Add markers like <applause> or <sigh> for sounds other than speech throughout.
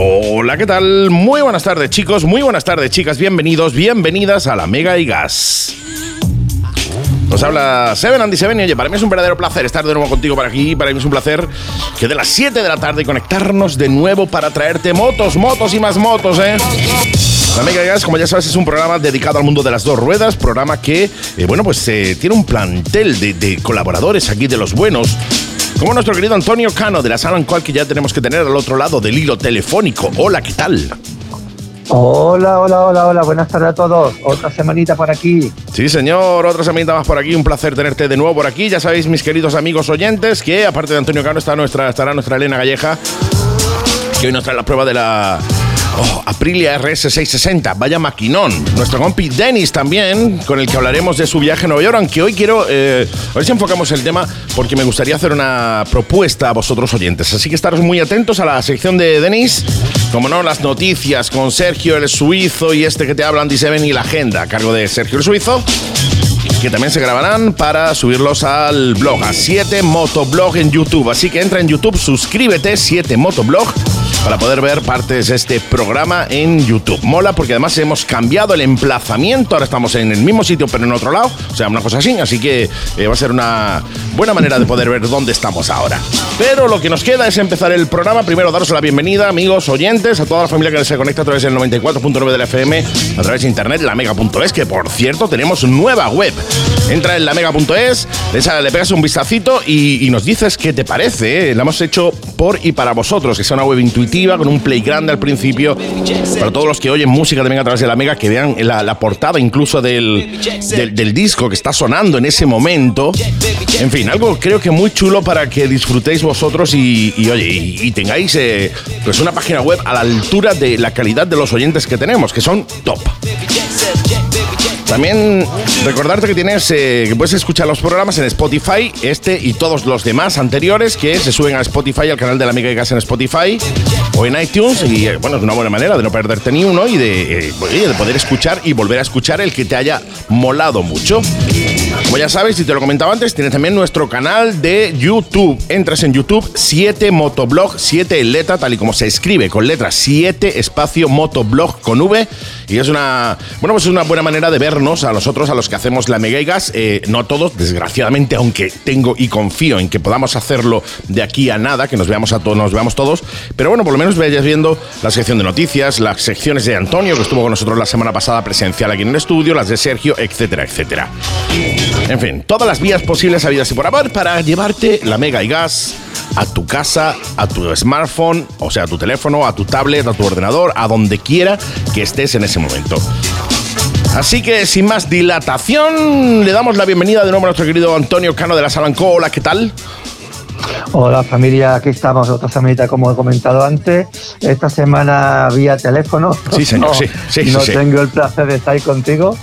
Hola, ¿qué tal? Muy buenas tardes, chicos. Muy buenas tardes, chicas. Bienvenidos, bienvenidas a la Mega y Gas. Nos habla Seven Andy Seven y oye, para mí es un verdadero placer estar de nuevo contigo por aquí. Para mí es un placer que de las 7 de la tarde conectarnos de nuevo para traerte motos, motos y más motos, ¿eh? La Mega Gas, como ya sabes, es un programa dedicado al mundo de las dos ruedas, programa que, eh, bueno, pues eh, tiene un plantel de colaboradores aquí de los buenos. Como nuestro querido Antonio Cano de la sala en cual que ya tenemos que tener al otro lado del hilo telefónico. Hola, ¿qué tal? Hola, hola, hola, hola, buenas tardes a todos. Otra semanita por aquí. Sí, señor, otra semanita más por aquí. Un placer tenerte de nuevo por aquí. Ya sabéis, mis queridos amigos oyentes, que aparte de Antonio Cano está nuestra, estará nuestra Elena Galleja, que hoy nos trae la prueba de la Oh, Aprilia RS660, vaya maquinón. Nuestro compi Dennis también, con el que hablaremos de su viaje a Nueva York, aunque hoy quiero, eh, a enfocamos el tema, porque me gustaría hacer una propuesta a vosotros oyentes. Así que estaros muy atentos a la sección de Denis, como no, las noticias con Sergio el Suizo y este que te hablan, dice Ben y la agenda, a cargo de Sergio el Suizo que también se grabarán para subirlos al blog, a 7 Motoblog en YouTube. Así que entra en YouTube, suscríbete, 7 Motoblog para poder ver partes de este programa en YouTube. Mola porque además hemos cambiado el emplazamiento, ahora estamos en el mismo sitio pero en otro lado, o sea, una cosa así, así que eh, va a ser una buena manera de poder ver dónde estamos ahora. Pero lo que nos queda es empezar el programa, primero daros la bienvenida, amigos, oyentes, a toda la familia que se conecta a través del 94.9 del FM, a través de internet, la mega.es, que por cierto tenemos nueva web. Entra en la mega.es, le pegas un vistacito y, y, nos dices qué te parece. ¿eh? La hemos hecho por y para vosotros, que sea una web intuitiva con un play grande al principio. Para todos los que oyen música también a través de la Mega, que vean la, la portada incluso del, del, del, disco que está sonando en ese momento. En fin, algo creo que muy chulo para que disfrutéis vosotros y, y oye, y, y tengáis eh, pues una página web a la altura de la calidad de los oyentes que tenemos, que son top. También recordarte que tienes eh, que puedes escuchar los programas en Spotify, este y todos los demás anteriores que se suben a Spotify, al canal de la Amiga de Gas en Spotify o en iTunes. Y eh, bueno, es una buena manera de no perderte ni uno y de, eh, de poder escuchar y volver a escuchar el que te haya molado mucho. Como ya sabes, y te lo comentaba antes, tienes también nuestro canal de YouTube. Entras en YouTube, 7 Motoblog, 7 en letra, tal y como se escribe, con letra 7 espacio Motoblog con V. Y es una, bueno, pues es una buena manera de vernos a nosotros, a los que hacemos la Mega y Gas. Eh, no a todos, desgraciadamente, aunque tengo y confío en que podamos hacerlo de aquí a nada, que nos veamos a todos, nos veamos todos. Pero bueno, por lo menos vayas viendo la sección de noticias, las secciones de Antonio, que estuvo con nosotros la semana pasada presencial aquí en el estudio, las de Sergio, etcétera, etcétera. En fin, todas las vías posibles habidas y por haber para llevarte la Mega y Gas a tu casa, a tu smartphone, o sea, a tu teléfono, a tu tablet, a tu ordenador, a donde quiera que estés en ese momento. Así que sin más dilatación, le damos la bienvenida de nuevo a nuestro querido Antonio Cano de la Salancó. Hola, ¿qué tal? Hola familia, aquí estamos otra semanita como he comentado antes. Esta semana vía teléfono. Sí, señor, no, sí, sí, No sí, tengo el placer de estar contigo.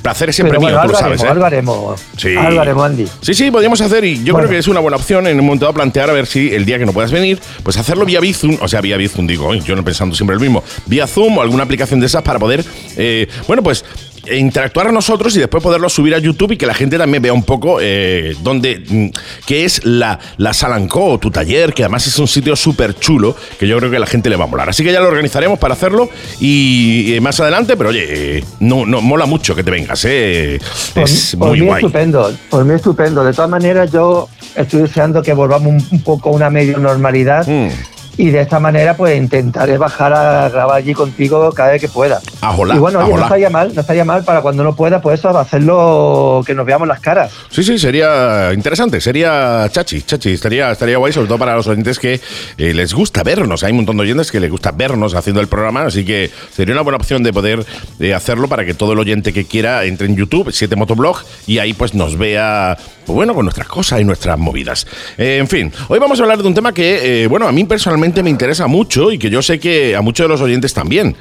Placer es siempre Pero bueno, mío, tú lo sabes, ¿eh? algo haremos. Sí. Algo haremos, Andy. Sí, sí, podríamos hacer, y yo Bueno. creo que es una buena opción en un momento dado plantear a ver si el día que no puedas venir, pues hacerlo vía Bizum, o sea, vía Bizum, digo, "Ay, yo no pensando siempre el mismo, vía Zoom o alguna aplicación de esas para poder, eh, bueno, pues interactuar a nosotros y después poderlo subir a YouTube y que la gente también vea un poco eh, dónde, mm, qué es la, la Salancó, tu taller, que además es un sitio súper chulo, que yo creo que a la gente le va a molar. Así que ya lo organizaremos para hacerlo y, eh, más adelante, pero oye, eh, no, no, mola mucho que te vengas, eh. Por, es por muy mí guay. estupendo, por mí estupendo. De todas maneras, yo estoy deseando que volvamos un, un poco a una medio normalidad Mm. Y de esta manera pues intentaré bajar a grabar allí contigo cada vez que pueda. Ajolá, y bueno, oye, no estaría mal, no estaría mal para cuando no pueda, pues eso, hacerlo que nos veamos las caras. Sí, sí, sería interesante, sería chachi, chachi, estaría, estaría guay, sobre todo para los oyentes que eh, les gusta vernos. Hay un montón de oyentes que les gusta vernos haciendo el programa, así que sería una buena opción de poder eh, hacerlo para que todo el oyente que quiera entre en YouTube, 7 Motoblog, y ahí pues nos vea, pues bueno, con nuestras cosas y nuestras movidas. Eh, en fin, hoy vamos a hablar de un tema que, bueno, a mí personalmente me interesa mucho y que yo sé que a muchos de los oyentes también.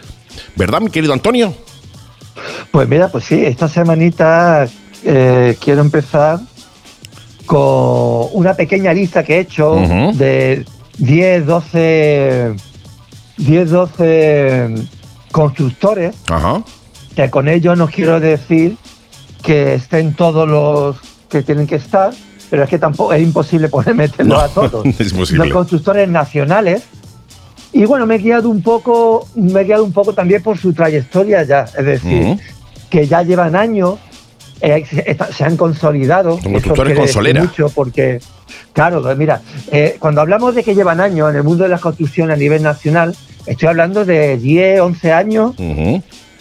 ¿Verdad, mi querido Antonio? Pues mira, pues sí, esta semanita eh, quiero empezar con una pequeña lista que he hecho de 10, 12, 10, 12 constructores, Ajá. que con ello no quiero decir que estén todos los que tienen que estar, pero es que tampoco es imposible poder meterlos No, a todos. <laughs> es posible. Los constructores nacionales Y bueno, me he guiado un poco, me he guiado un poco también por su trayectoria ya, es decir, que ya llevan años, eh, se- han consolidado. Como consolera. Mucho porque, claro, mira, eh, cuando hablamos de que llevan años en el mundo de la construcción a nivel nacional, estoy hablando de 10, 11 años,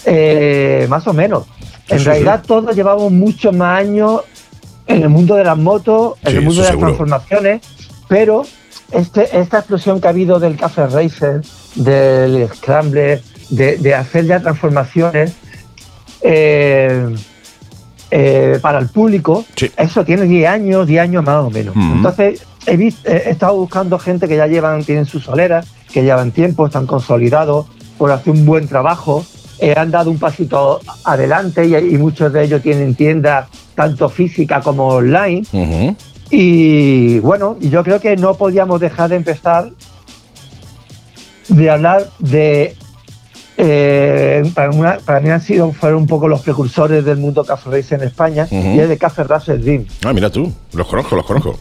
eh, más o menos. En realidad todos llevamos muchos más años en el mundo de las motos, en Sí, el mundo de las seguro. transformaciones, pero este, esta explosión que ha habido del Café Racer, del Scrambler, de, de hacer ya transformaciones eh, eh, para el público, Sí. eso tiene 10 años, 10 años más o menos. Entonces, he, vis- he estado buscando gente que ya llevan, tienen sus soleras, que llevan tiempo, están consolidados, por hacer un buen trabajo, eh, han dado un pasito adelante y, y muchos de ellos tienen tiendas tanto física como online. Ujú. Y bueno, yo creo que no podíamos dejar de empezar de hablar de. eh, para, una- para mí han sido fueron un poco los precursores del mundo Café Race en España y es de Café Racer Dream. Ah, mira tú, los conozco, los conozco.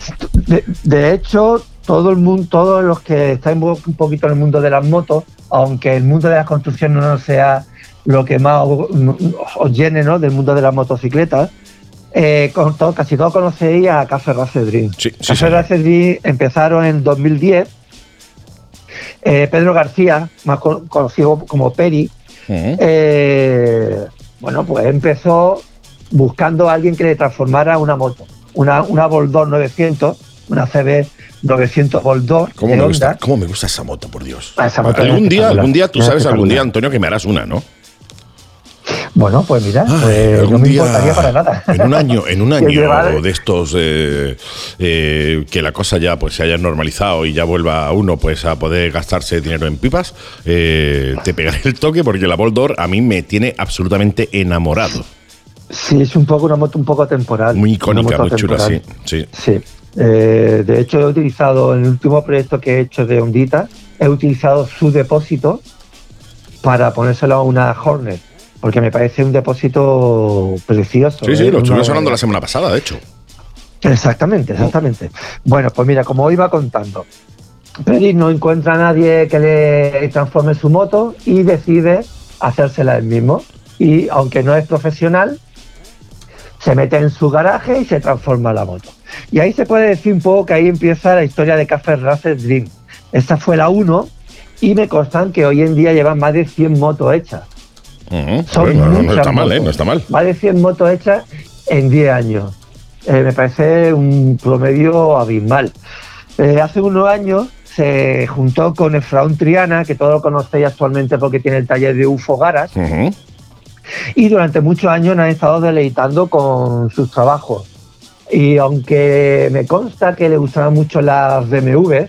De, de hecho, todo el mundo, todos los que están un poquito en el mundo de las motos, aunque el mundo de las construcciones no sea lo que más os, llene ¿no? del mundo de las motocicletas, eh, con todo- casi todos conocéis a Café Racer Dream. Sí, sí, Café señor. Racer Dream empezaron en 2010. Eh, Pedro García, más con- conocido como Peri, eh, bueno, pues empezó buscando a alguien que le transformara una moto, una, una Boldor 900, una CB 900 Boldor ¿Cómo me, gusta, ¿Cómo me gusta esa moto, por Dios? Ah, esa moto algún día, algún día, tú Es sabes, algún día. Antonio, que me harás una, ¿no? Bueno, pues mira, Ay, pues algún no me día, importaría para nada. En un año, en un <laughs> año llevar- de estos eh, eh, que la cosa ya pues se haya normalizado y ya vuelva uno pues a poder gastarse dinero en pipas, eh, te pegaré el toque porque la Boldor a mí me tiene absolutamente enamorado. Sí, es un poco una moto un poco temporal. Muy icónica, muy chula, sí, sí. Sí. De hecho, he utilizado en el último proyecto que he hecho de Ondita, he utilizado su depósito para ponérselo a una Hornet, porque me parece un depósito precioso. Sí, sí, ¿eh? lo estuve Una- sonando la semana pasada, de hecho. Exactamente, exactamente. Bueno, pues mira, como iba contando, Peri no encuentra a nadie que le transforme su moto y decide hacérsela él mismo. Y aunque no es profesional, se mete en su garaje y se transforma la moto. Y ahí se puede decir un poco que ahí empieza la historia de Café Racer Dream. Esta fue la 1 y me constan que hoy en día llevan más de 100 motos hechas. Son Bueno, no, está mal, ¿eh? No está mal. Más de 100 motos hechas en 10 años. Eh, me parece un promedio abismal. Eh, hace unos años se juntó con Efraún Triana, que todos lo conocéis actualmente porque tiene el taller de UFO Garas, y durante muchos años nos han estado deleitando con sus trabajos. Y aunque me consta que le gustaban mucho las BMW,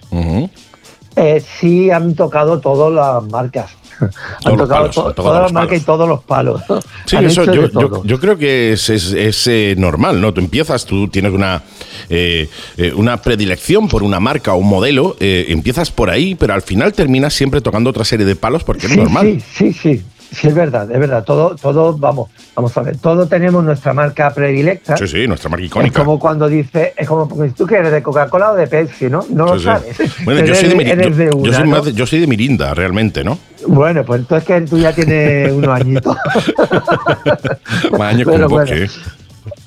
eh, sí han tocado todas las marcas. Han tocado palos, to- palos. y todos los palos. <laughs> Sí, Han eso yo, creo que es, es- es, eh, normal, ¿no? Tú empiezas, tú tienes una, eh, eh, una predilección por una marca o un modelo, eh, empiezas por ahí, pero al final terminas siempre tocando otra serie de palos porque es normal. Sí, sí, sí, sí, es verdad, es verdad. Todo, todo, vamos, vamos a ver, todos tenemos nuestra marca predilecta. Sí, sí, nuestra marca Es icónica. como cuando dice, es como porque tú que eres de Coca-Cola o de Pepsi, ¿no? No lo sí. sabes. Bueno, yo soy, de, de- Miri- eres yo- de yo una, soy ¿no? más de- yo soy de Mirinda, realmente, ¿no? Bueno, pues entonces que tú ya tienes <laughs> unos añitos. Más años Pero con bueno.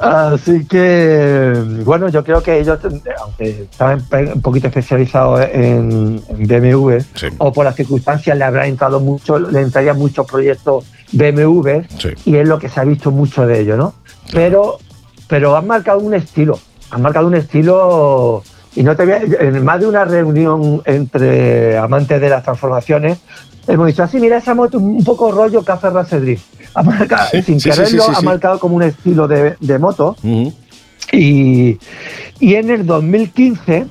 Así que, bueno, yo creo que ellos, aunque estaban un poquito especializados en, en BMW, Sí. o por las circunstancias le habrá entrado mucho, le entrarían muchos proyectos BMW, Sí. y es lo que se ha visto mucho de ello, ¿no? Pero, pero han marcado un estilo, han marcado un estilo, y no te voy a- en más de una reunión entre amantes de las transformaciones, hemos dicho así, mira esa moto, un poco rollo Café Racer Drift. Ha marcado, Sí, sin sí, quererlo, sí, ha marcado como un estilo de, de moto. Y, y en el 2015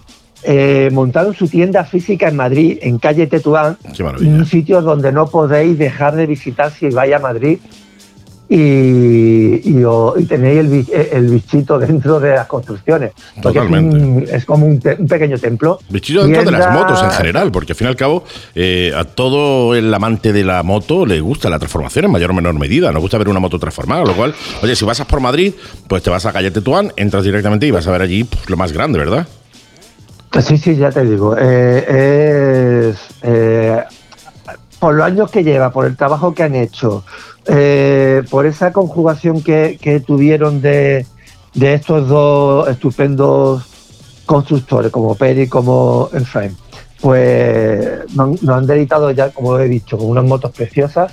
eh, montaron su tienda física en Madrid, en calle Tetuán, un sitio donde no podéis dejar de visitar si vais a Madrid y, y, o- y tenéis el, el bichito dentro de las construcciones. Es, Totalmente. un- es como un, te- un pequeño templo. Bichillo dentro de las motos en general, porque al fin y al cabo eh, a todo el amante de la moto le gusta la transformación en mayor o menor medida. Nos gusta ver una moto transformada, lo cual, oye, si vas por Madrid, pues te vas a Calle Tetuán, entras directamente y vas a ver allí pues, lo más grande, ¿verdad? Sí, sí, ya te digo. eh, es, eh, los años que lleva, por el trabajo que han hecho, eh, por esa conjugación que, que tuvieron de, de estos dos estupendos constructores, como Peri como Efraín, pues nos, han dedicado ya, como he dicho, con unas motos preciosas,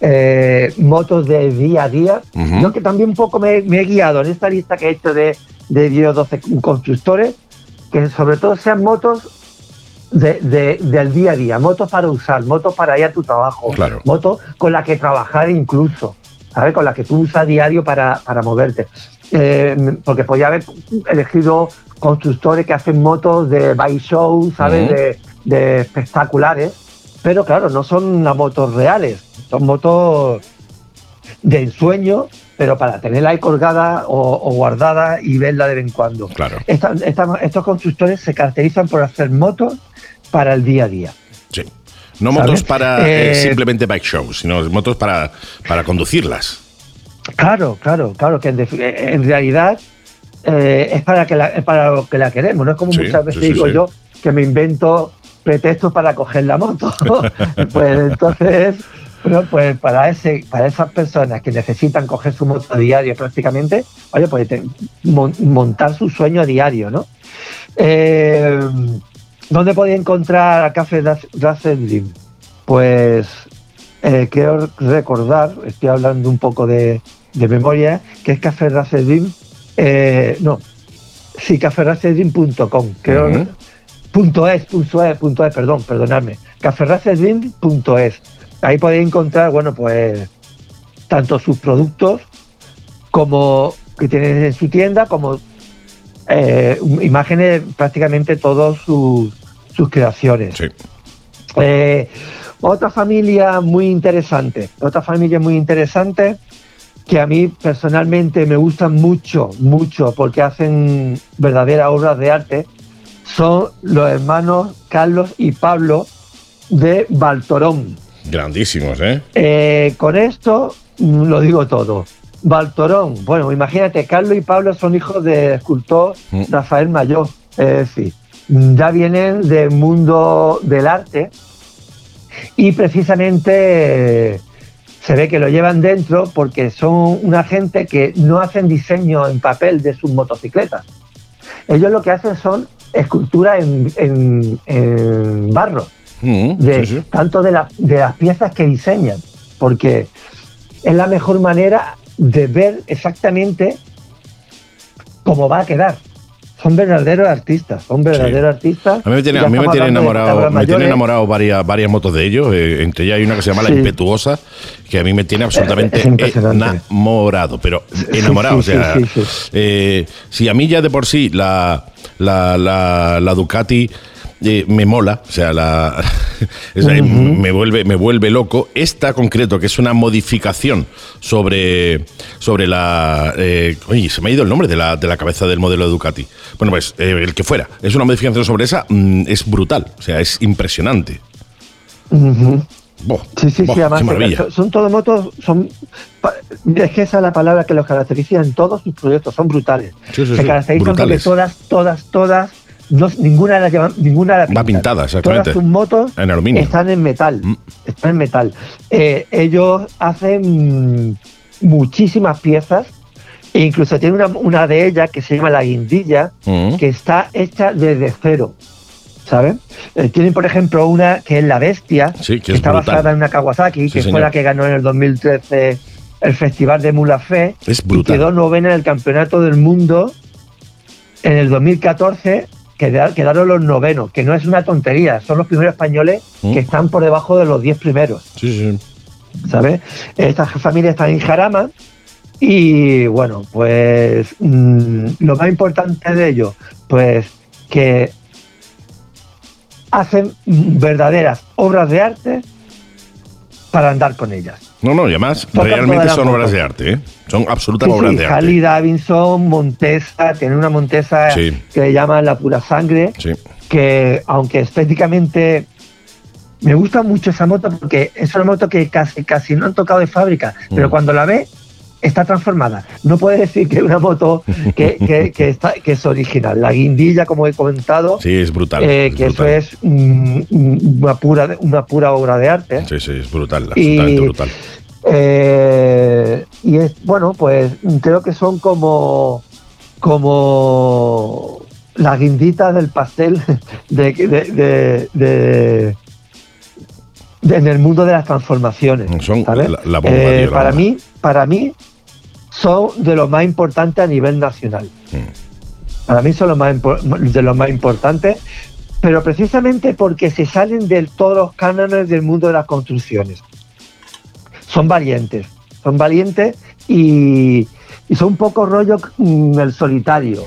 eh, motos de día a día. Yo que también un poco me, he guiado en esta lista que he hecho de, de 10 o 12 constructores, que sobre todo sean motos de, del día a día, motos para usar, motos para ir a tu trabajo, motos con las que trabajar incluso, ¿sabes? Con las que tú usas diario para, para moverte. Eh, porque podía haber elegido constructores que hacen motos de bike show, ¿sabes? de, espectaculares, pero claro, no son las motos reales, son motos de ensueño, pero para tenerla ahí colgada o, guardada y verla de vez en cuando. Claro. estos constructores se caracterizan por hacer motos para el día a día. Sí. No motos para eh, eh, simplemente bike show, sino motos para, para conducirlas. Claro, claro, claro, que en, realidad eh, es para que la, para lo que la queremos, no es como muchas veces digo yo que me invento pretextos para coger la moto. <laughs> <laughs> pues entonces, bueno, pues para ese, para esas personas que necesitan coger su moto a diario prácticamente, oye, pues montar su sueño a diario, ¿no? Eh, ¿Dónde podéis encontrar a Café Dream? Pues eh, quiero recordar, estoy hablando un poco de, memoria, que es Café Russell eh, no, sí, caféracedream.com, creo, punto es, punto es, punto es, perdón, perdonadme, caféracedream.es. Ahí podéis encontrar, bueno, pues, tanto sus productos como que tienen en su tienda, como eh, imágenes prácticamente todas sus, creaciones. Eh, otra familia muy interesante, otra familia muy interesante que a mí personalmente me gustan mucho, mucho, porque hacen verdaderas obras de arte, son los hermanos Carlos y Pablo de Baltorón. Grandísimos, ¿eh? eh con esto mm, lo digo todo. Baltorón, bueno, imagínate, Carlos y Pablo son hijos del escultor mm. Rafael Mayor, es decir, ya vienen del mundo del arte y precisamente se ve que lo llevan dentro porque son una gente que no hacen diseño en papel de sus motocicletas. Ellos lo que hacen son escultura en, barro, mm, de, tanto de, de las piezas que diseñan, porque es la mejor manera de ver exactamente cómo va a quedar. Son verdaderos artistas, son verdaderos artistas. A mí me tiene, a mí me tiene enamorado, me tiene enamorado varias, varias motos de ellos, eh, entre ellas hay una que se llama La Impetuosa, que a mí me tiene absolutamente enamorado, pero enamorado. o sea, eh, si a mí ya de por sí la, la, la, la Ducati me mola, o sea, la, <laughs> me, vuelve, me vuelve loco. Esta concreto, que es una modificación sobre, sobre la... Eh, oye, se me ha ido el nombre de la, de la cabeza del modelo de Ducati. Bueno, pues eh, el que fuera. Es una modificación sobre esa, mm, es brutal, o sea, es impresionante. sí, sí, sí, además son, todos motos, son es que esa es la palabra que los caracteriza en todos sus proyectos, son brutales. se caracterizan porque todas, todas, todas ninguna de las ninguna Va pintada, exactamente. Todas sus motos en aluminio. están en metal. Mm. Están en metal. Eh, ellos hacen muchísimas piezas e incluso tiene una, de ellas que se llama la guindilla, mm. que está hecha desde cero. ¿Sabes? Eh, tienen, por ejemplo, una que es la bestia, que, está basada en una Kawasaki, que fue la que ganó en el 2013 el Festival de Mulafé. Es brutal. Y quedó novena en el Campeonato del Mundo en el 2014 quedaron los novenos, que no es una tontería, son los primeros españoles mm. que están por debajo de los diez primeros. Sí, sí. ¿Sabes? Esta familia está en Jarama y bueno, pues mm, lo más importante de ello, pues que hacen verdaderas obras de arte para andar con ellas. No, no, y además realmente son obras de arte, ¿eh? Son absolutas obras de arte. Harley Davidson, Montesa, tiene una Montesa que le llaman la pura sangre, que aunque estéticamente me gusta mucho esa moto porque es una moto que casi, casi no han tocado de fábrica, pero mm. cuando la ve está transformada. No puedes decir que una moto que, que, está, que es original. La guindilla, como he comentado, sí, es brutal. Eh, que eso es una, pura, una pura obra de arte. Sí, sí, es brutal, absolutamente brutal. Eh, y es, bueno, pues creo que son como, como las guinditas del pastel de, de, de, en el mundo de las transformaciones. Son La, eh, para mí, para mí, son de lo más importantes a nivel nacional. Mm. Para mí son los más de los más importantes, pero precisamente porque se salen de todos los cánones del mundo de las construcciones. Son valientes, son valientes y, son un poco rollo mm, el solitario.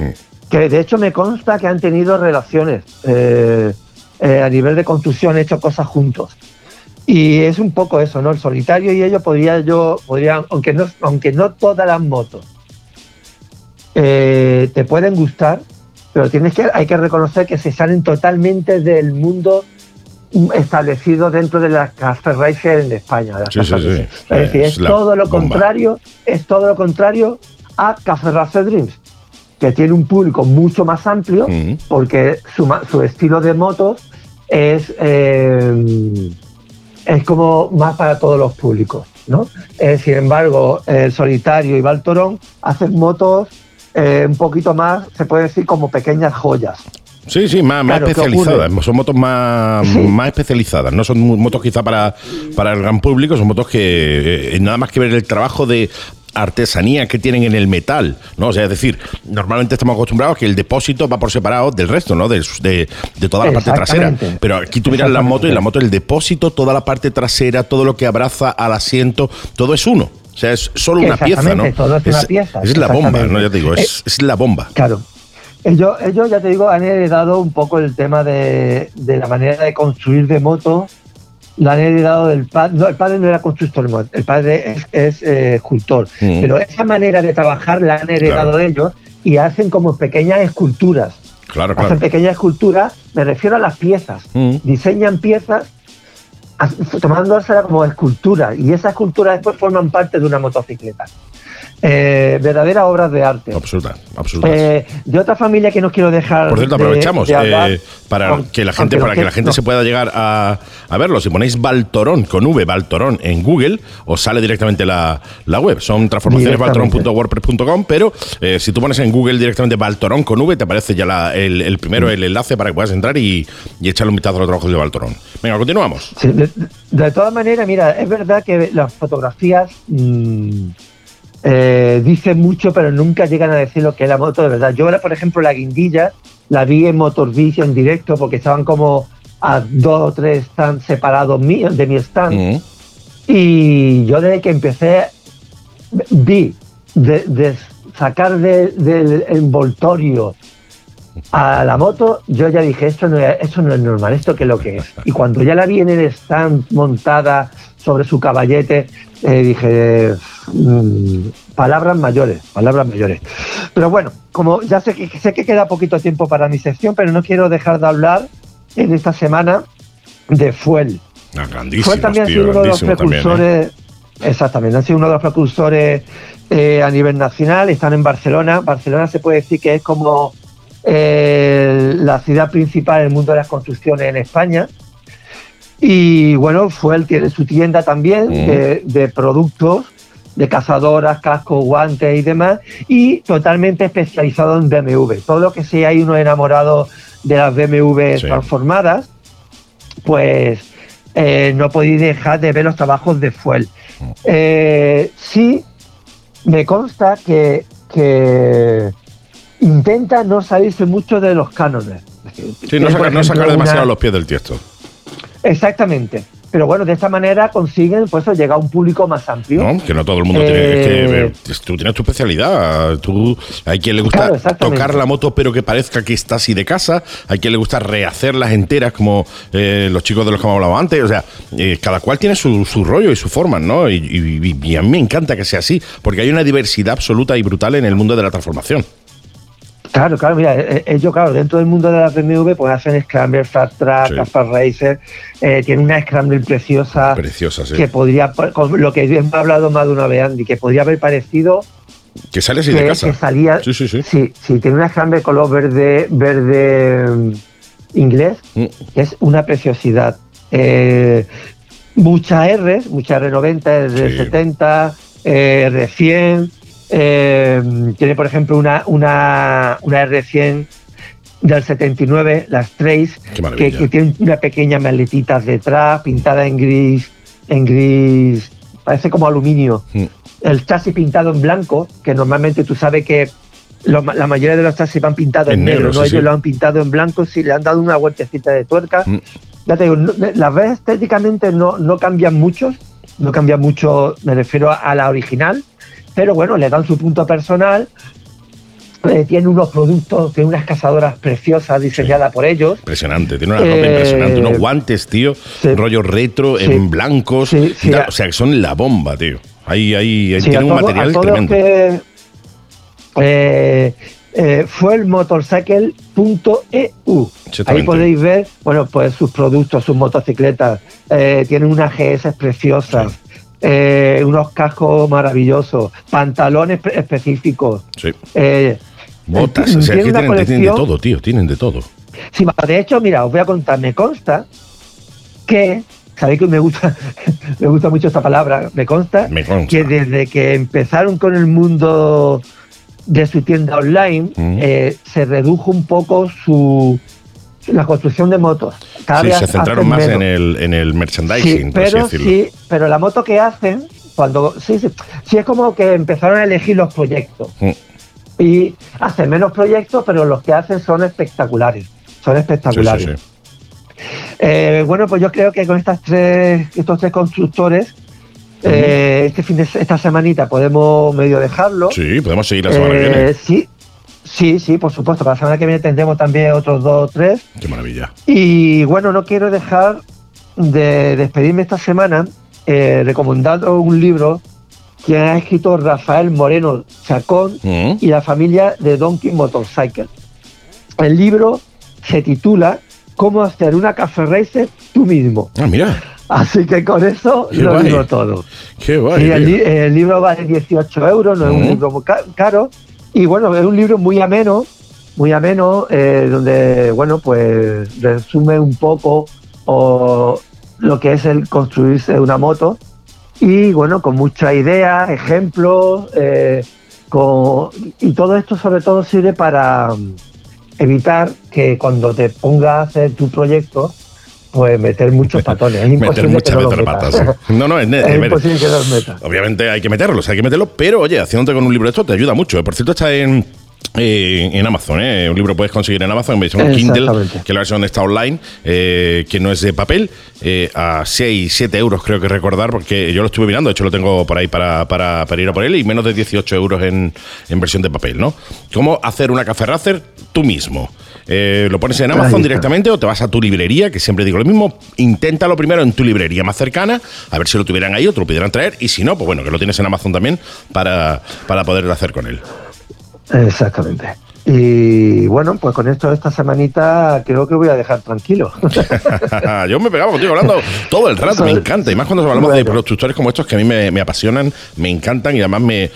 Que de hecho me consta que han tenido relaciones eh, eh, a nivel de construcción, hecho cosas juntos. Y es un poco eso, ¿no? El solitario y ellos podría yo, podrían, aunque no, aunque no todas las motos eh, te pueden gustar, pero tienes que, hay que reconocer que se salen totalmente del mundo establecido dentro de las Cafe Racer en España. sí, sí, sí. Es decir, es, todo lo contrario, es todo lo contrario a Café Racer Dreams, que tiene un público mucho más amplio, porque su, su, estilo de motos es eh, es como más para todos los públicos, ¿no? Eh, sin embargo, el Solitario y Baltorón hacen motos eh, un poquito más, se puede decir, como pequeñas joyas. Sí, sí, más, especializadas. Son motos más, más especializadas. No son motos quizá para, para el gran público, son motos que eh, nada más que ver el trabajo de artesanía que tienen en el metal, ¿no? O sea, es decir, normalmente estamos acostumbrados a que el depósito va por separado del resto, ¿no? De, de, toda la parte trasera. Pero aquí tú miras la moto y la moto, el depósito, toda la parte trasera, todo lo que abraza al asiento, todo es uno. O sea, es solo una pieza, ¿no? Todo es, una pieza. Es la bomba, ¿no? Ya te digo, es, es la bomba. Claro. Ellos, ellos, ya te digo, han heredado un poco el tema de, de la manera de construir de moto la han heredado del padre. No, el padre no era constructor, el padre es, eh, escultor. Mm. Pero esa manera de trabajar la han heredado de ellos y hacen como pequeñas esculturas. Claro, claro. Hacen pequeñas esculturas, me refiero a las piezas. Mm. Diseñan piezas tomándoselas como escultura y esas esculturas después forman parte de una motocicleta eh, verdaderas obras de arte. Absoluta, absoluta. Eh, de otra familia que no quiero dejar. Por cierto, aprovechamos eh, para que la gente, para que, la gente se pueda llegar a, verlo. Si ponéis Baltorón con V, Baltorón en Google, os sale directamente la, web. Son transformacionesbaltorón.wordpress.com, pero eh, si tú pones en Google directamente Baltorón con V, te aparece ya el, primero mm. el enlace para que puedas entrar y, echarle un vistazo a los trabajos de Baltorón. Venga, continuamos. de, todas maneras, mira, es verdad que las fotografías. Mm, eh, dicen mucho, pero nunca llegan a decir lo que es la moto de verdad. Yo ahora, por ejemplo, la guindilla la vi en Motor en directo porque estaban como a dos o tres stands separados míos de mi stand. Mm. Y yo desde que empecé vi de, sacar del envoltorio a la moto, yo ya dije, esto no, es, esto no es normal, esto que es lo que es. Y cuando ya la vi en el stand montada sobre su caballete, eh, dije, mm, palabras mayores, palabras mayores. Pero bueno, como ya sé que, sé que queda poquito tiempo para mi sección, pero no quiero dejar de hablar en esta semana de Fuel. Ah, Fuel también ha sido uno de los ¿eh? precursores, exactamente, ha sido uno de los precursores eh, a nivel nacional, están en Barcelona. Barcelona se puede decir que es como la ciudad principal del mundo de las construcciones en España. Y bueno, Fuel tiene su tienda también mm. de, productos, de cazadoras, cascos, guantes y demás, y totalmente especializado en BMW. Todo lo que sea hay uno enamorado de las BMW transformadas, pues eh, no podéis dejar de ver los trabajos de Fuel. Mm. Eh, sí, me consta que, que intenta no salirse mucho de los cánones. Sí, no, sacar demasiado los pies del tiesto. Exactamente. Pero bueno, de esta manera consiguen pues llegar a un público más amplio. No, que no todo el mundo tiene. que, eh, tú tienes tu especialidad. Tú, hay quien le gusta tocar la moto, pero que parezca que está así de casa. Hay quien le gusta rehacerlas enteras, como eh, los chicos de los que hemos hablado antes. O sea, eh, cada cual tiene su, rollo y su forma, ¿no? Y, a mí me encanta que sea así, porque hay una diversidad absoluta y brutal en el mundo de la transformación. Claro, claro, mira, eh, eh, ellos, claro, dentro del mundo de la BMW, pues hacen Scrambler, Fast Track, Sí. Caspar Racer, eh, tiene una Scrambler preciosa Preciosa, sí. que podría, con lo que hemos hablado más de una vez, Andy, que podría haber parecido Que sale así de casa. que salía. Sí, sí, sí. Sí, sí, tiene una Scrambler color verde, verde mm, inglés, Mm. que es una preciosidad. Eh, muchas R, muchas R90, R70, eh, R100. Eh, tiene, por ejemplo, una, una, una R100 del 79, las Trace, que, tiene una pequeña maletita detrás, pintada en gris, en gris, parece como aluminio. Mm. El chasis pintado en blanco, que normalmente tú sabes que lo- la mayoría de los chasis van pintados en, En negro, negro, ¿no? sí, Ellos sí. lo han pintado en blanco, sí, le han dado una vueltecita de tuerca. Mm. Ya te digo, no- las ves estéticamente no, no cambian mucho, no cambian mucho, me refiero a, a la original, pero bueno, le dan su punto personal. Eh, tiene unos productos, tiene unas cazadoras preciosas diseñadas por ellos. Impresionante, tiene una ropa Eh, impresionante, unos guantes, tío, sí. rollo retro, Sí. en blancos, y tal. o sea, que son la bomba, tío. Ahí, ahí, tiene un todo- material tremendo. que, eh, eh, fue el motorcycle.eu. Ahí podéis ver, bueno, pues sus productos, sus motocicletas. Eh, tienen unas GS preciosas, eh, unos cascos maravillosos, pantalones específicos. Sí. Eh, Botas, o sea, tienen, de todo, tío, tienen de todo. Sí, de hecho, mira, os voy a contar, me consta que, sabéis que me gusta, <laughs> me gusta mucho esta palabra, me consta, Me consta. que desde que empezaron con el mundo de su tienda online, Mm. eh, se redujo un poco su la construcción de motos. Cada Sí, se centraron más en el, en el Sí, merchandising, por así pero decirlo. sí, pero la moto que hacen, cuando sí, sí, sí es como que empezaron a elegir los proyectos Mm. y hacen menos proyectos, pero los que hacen son espectaculares, son espectaculares. Eh, bueno, pues yo creo que con estas tres, estos tres constructores, eh, este fin de esta semanita podemos medio dejarlo. Sí, podemos seguir la semana que Eh, viene. sí, sí, sí, por supuesto. Para la semana que viene tendremos también otros dos o tres. Qué maravilla. Y bueno, no quiero dejar de despedirme esta semana eh, recomendando un libro que ha escrito Rafael Moreno Chacón Mm. y la familia de Donkey Motorcycle. El libro se titula Cómo hacer una café racer tú mismo. Ah, mira, Así que con eso Qué lo guay. digo todo. qué guay. Sí, el, libro vale 18 euros, no es un Ujú. libro muy caro. Y bueno, es un libro muy ameno, muy ameno, eh, donde, bueno, pues resume un poco lo que es el construirse una moto. Y bueno, con muchas ideas, ejemplos, eh, con, y todo esto sobre todo sirve para mm, evitar que cuando te pongas a hacer tu proyecto, pues meter muchos <laughs> patones. Es Meter imposible que muchas no los patas. No, no, es, <laughs> Es imposible que los metas. Obviamente hay que meterlos, hay que meterlos, pero oye, haciéndote con un libro de esto te ayuda mucho. eh. Por cierto, está en, eh, en Amazon, ¿eh? Un libro puedes conseguir en Amazon en versión Kindle, que la versión está online, eh, que no es de papel, eh, a 6, 7 euros creo que recordar, porque yo lo estuve mirando, de hecho lo tengo por ahí para, para, para ir a por él, y menos de 18 euros en, en versión de papel, ¿no? ¿Cómo hacer una café racer tú mismo? Eh, lo pones en Amazon directamente o te vas a tu librería, que siempre digo lo mismo, inténtalo primero en tu librería más cercana, a ver si lo tuvieran ahí o te lo pudieran traer, y si no, pues bueno, que lo tienes en Amazon también para, para poder hacer con él. Exactamente. Y bueno, pues con esto esta semanita creo que voy a dejar tranquilo. <laughs> <laughs> Yo me pegaba contigo hablando todo el rato, me encanta. Y más cuando hablamos de Bueno. constructores como estos que a mí me, me apasionan, me encantan y además me,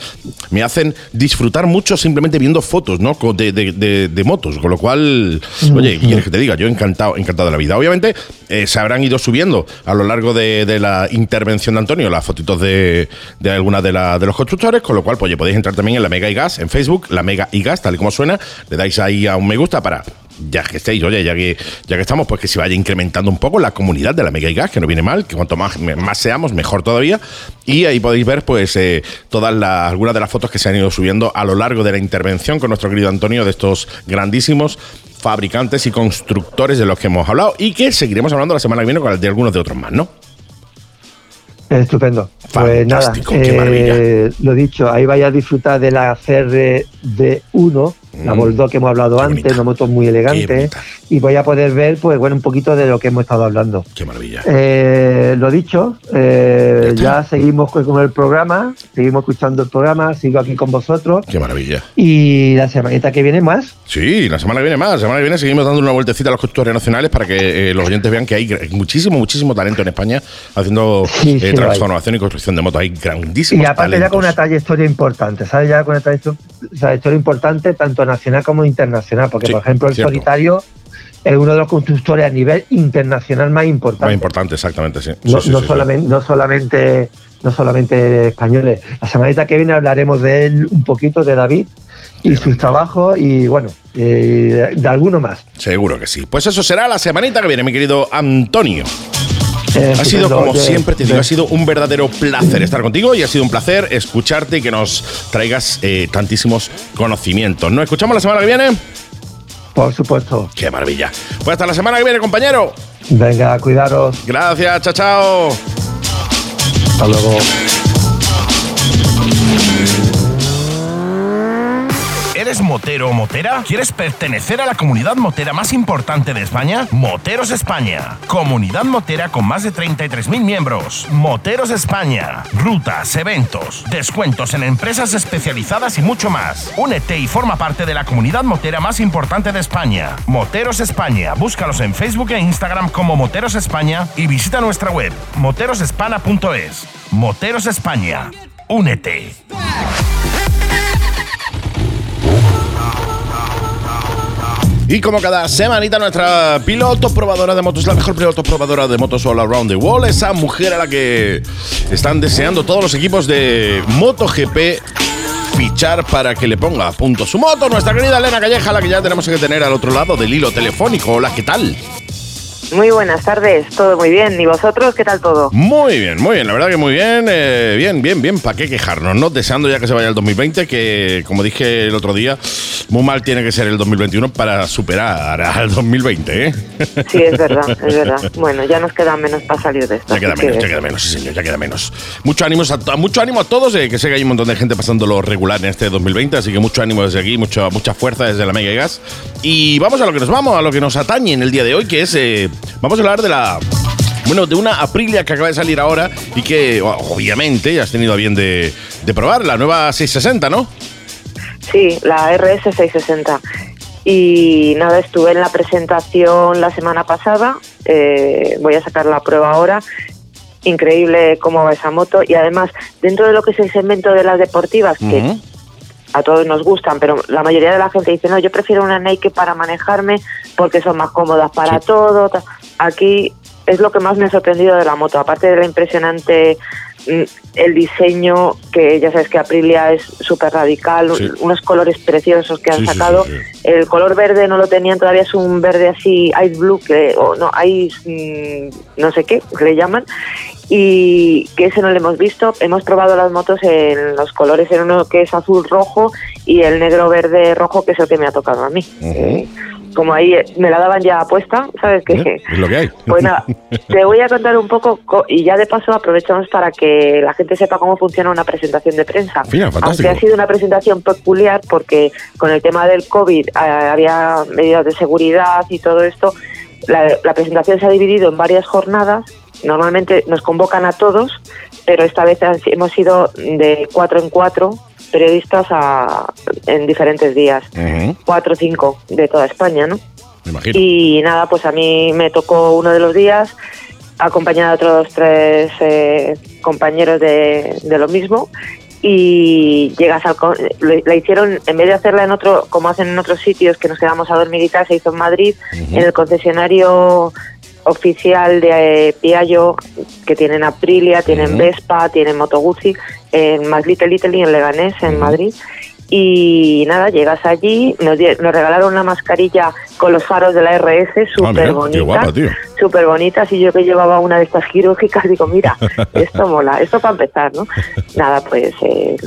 me hacen disfrutar mucho simplemente viendo fotos ¿no? De, de- de- de motos. Con lo cual, oye, ¿qué quieres que te diga? Yo encantado, encantado de la vida. Obviamente, eh, se habrán ido subiendo a lo largo de, de la intervención de Antonio las fotitos de, de algunas de, la- de los constructores, con lo cual, pues, oye, podéis entrar también en la Mega y Gas en Facebook, la Mega y Gas, tal y como suena, le dais ahí a un me gusta para ya que estéis, oye, ya que, ya que estamos, pues que se vaya incrementando un poco la comunidad de la Mega y Gas, que no viene mal, que cuanto más, más seamos, mejor todavía. Y ahí podéis ver, pues, eh, todas las, algunas de las fotos que se han ido subiendo a lo largo de la intervención con nuestro querido Antonio de estos grandísimos fabricantes y constructores de los que hemos hablado y que seguiremos hablando la semana que viene con de algunos de otros más, ¿no? Estupendo. Pues nada, Fantástico, qué maravilla. eh, lo dicho, ahí vaya a disfrutar de la CRD1 la Mm. Bulldog que hemos hablado Qué antes, bonita. una moto muy elegante, y voy a poder ver, pues bueno, un poquito de lo que hemos estado hablando. Qué maravilla. Eh, lo dicho, eh, Ya ya seguimos con el programa, seguimos escuchando el programa, sigo aquí con vosotros, Qué maravilla. y la semanita que viene más. Sí, la semana que viene más. La semana que viene seguimos dando una vueltecita a los consultorios nacionales para que eh, los oyentes vean que hay muchísimo, muchísimo talento en España haciendo Sí, sí transformación y construcción de motos. Hay grandísimos Y aparte ya con una trayectoria importante, ¿sabes? Ya con una trayecto- trayectoria importante tanto nacional como internacional, porque Sí, por ejemplo el cierto. solitario es uno de los constructores a nivel internacional más importante. Más importante, exactamente, sí. no, Sí, no sí, solamente, no solamente no solamente españoles. La semanita que viene hablaremos de él un poquito, de David y sus trabajos y bueno, eh, de, de alguno más. Seguro que sí. Pues eso será la semanita que viene, mi querido Antonio. Eh, Ha sido, como Oye, siempre, te digo, ha sido un verdadero placer estar contigo y ha sido un placer escucharte y que nos traigas eh, tantísimos conocimientos. ¿Nos escuchamos la semana que viene? Por supuesto. ¡Qué maravilla! Pues hasta la semana que viene, compañero. Venga, cuidaros. Gracias, chao, chao. Hasta luego. ¿Eres motero o motera? ¿Quieres pertenecer a la comunidad motera más importante de España? Moteros España. Comunidad motera con más de 33.000 miembros. Moteros España. Rutas, eventos, descuentos en empresas especializadas y mucho más. Únete y forma parte de la comunidad motera más importante de España. Moteros España. Búscalos en Facebook e Instagram como Moteros España y visita nuestra web moterosespana.es. Moteros España. Únete. Y como cada semanita, nuestra piloto probadora de motos, la mejor piloto probadora de motos all around the world, esa mujer a la que están deseando todos los equipos de MotoGP fichar para que le ponga a punto su moto, nuestra querida Elena Calleja, la que ya tenemos que tener al otro lado del hilo telefónico. Hola, ¿qué tal? Muy buenas tardes, todo muy bien. ¿Y vosotros qué tal todo? Muy bien, muy bien, la verdad que muy bien, eh, bien, bien, bien, ¿para qué quejarnos? No deseando ya que se vaya el 2020, que como dije el otro día, muy mal tiene que ser el 2021 para superar al 2020, ¿eh? Sí, es verdad, es <laughs> verdad. Bueno, ya nos queda menos para salir de esto. Ya queda menos, que- ya queda menos, sí señor, ya queda menos. Mucho ánimo a, mucho ánimo a todos, eh, que sé que hay un montón de gente pasando lo regular en este 2020, así que mucho ánimo desde aquí, mucha, mucha fuerza desde la Mega y Gas. Y vamos a lo que nos vamos, a lo que nos atañe en el día de hoy, que es, eh, vamos a hablar de la... Bueno, de una Aprilia que acaba de salir ahora y que o- obviamente ya has tenido a bien de, de probar, la nueva 660, ¿no? Sí, la RS 660. Y nada, estuve en la presentación la semana pasada. eh, voy a sacar la prueba ahora. Increíble cómo va esa moto. Y además, dentro de lo que es el segmento de las deportivas, que Ujú. A todos nos gustan, pero la mayoría de la gente dice, no, yo prefiero una Nike para manejarme porque son más cómodas para Sí. todo. Aquí es lo que más me ha sorprendido de la moto, aparte de la impresionante mm, el diseño, que ya sabes que Aprilia es súper radical, Sí. unos colores preciosos que han Sí, sacado. sí. El color verde no lo tenían todavía, es un verde así, ice blue, que, o no, ice, mm, no sé qué, que le llaman, y que ese no lo hemos visto. Hemos probado las motos en los colores, en uno que es azul rojo y el negro verde rojo, que es el que me ha tocado a mí. Eh, como ahí eh, me la daban ya puesta, ¿sabes qué? ¿Eh? Es lo que hay. <laughs> Pues nada, te voy a contar un poco co- y ya de paso aprovechamos para que la gente sepa cómo funciona una presentación de prensa. Mira, fantástico. Aunque ha sido una presentación peculiar porque con el tema del COVID eh, había medidas de seguridad y todo esto, la, la presentación se ha dividido en varias jornadas. Normalmente nos convocan a todos, pero esta vez hemos sido de cuatro en cuatro periodistas a- en diferentes días, cuatro o cinco de toda España, ¿no? Me imagino. Y nada, pues a mí me tocó uno de los días, acompañada de otros tres eh, compañeros de, de lo mismo. Y llegas al. La hicieron, en vez de hacerla en otro, como hacen en otros sitios que nos quedamos a dormir y tal, se hizo en Madrid, en el concesionario oficial de eh, Piaggio, que tienen Aprilia, tienen. Vespa, tienen Moto Guzzi, en más Little Italy, en Leganés, en. Madrid. Y nada, llegas allí, nos, regalaron una mascarilla con los faros de la RS, súper bonita. Súper bonitas. Y yo que llevaba una de estas quirúrgicas, digo, mira, <laughs> esto mola, esto para empezar, ¿no? Nada, pues eh,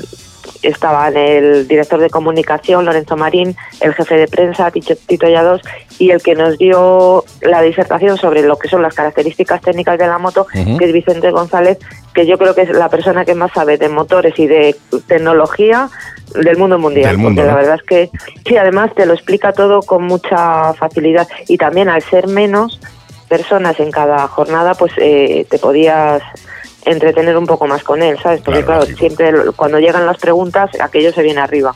estaban el director de comunicación, Lorenzo Marín, el jefe de prensa, Tito, Yados, y el que nos dio la disertación sobre lo que son las características técnicas de la moto, que es Vicente González, que yo creo que es la persona que más sabe de motores y de tecnología del mundo mundial. Del mundo, porque ¿no? la verdad es que sí, además te lo explica todo con mucha facilidad y también al ser menos personas en cada jornada, pues eh, te podías entretener un poco más con él, ¿sabes? Porque Claro, siempre cuando llegan las preguntas, aquello se viene arriba.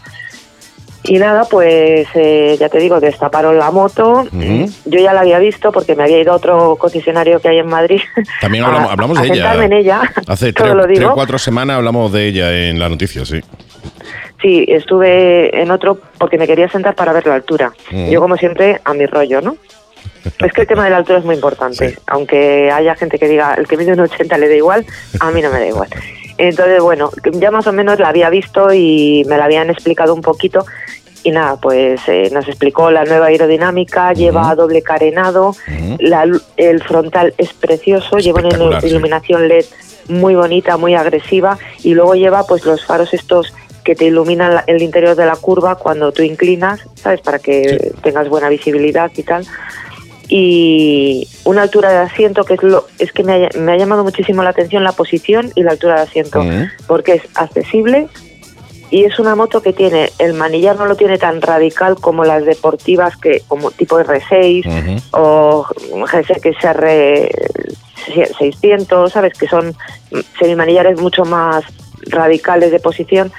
Y nada, pues eh, ya te digo, destaparon la moto. Yo ya la había visto porque me había ido a otro concesionario que hay en Madrid. También <laughs> a- hablamos, a de ella. sentarme en ella. <laughs> Hace tres, o cuatro semanas hablamos de ella en la noticia, sí. Sí, estuve en otro porque me quería sentar para ver la altura. Yo, como siempre, a mi rollo, ¿no? Es que el tema de la altura es muy importante. Sí. Aunque haya gente que diga el que mide un 80 le da igual, a mí no me da igual. Entonces, bueno, ya más o menos la había visto y me la habían explicado un poquito. Y nada, pues eh, nos explicó la nueva aerodinámica, lleva doble carenado, la el frontal es precioso, lleva una sí. iluminación LED muy bonita, muy agresiva y luego lleva pues los faros estos que te iluminan el interior de la curva cuando tú inclinas, ¿sabes? Para que tengas buena visibilidad y tal. Y una altura de asiento que es lo es que me ha, me ha llamado muchísimo la atención la posición y la altura de asiento, porque es accesible y es una moto que tiene el manillar no lo tiene tan radical como las deportivas que como tipo R6 Ujú. o GSXR 600, ¿sabes? Que son semimanillares mucho más radicales de posición.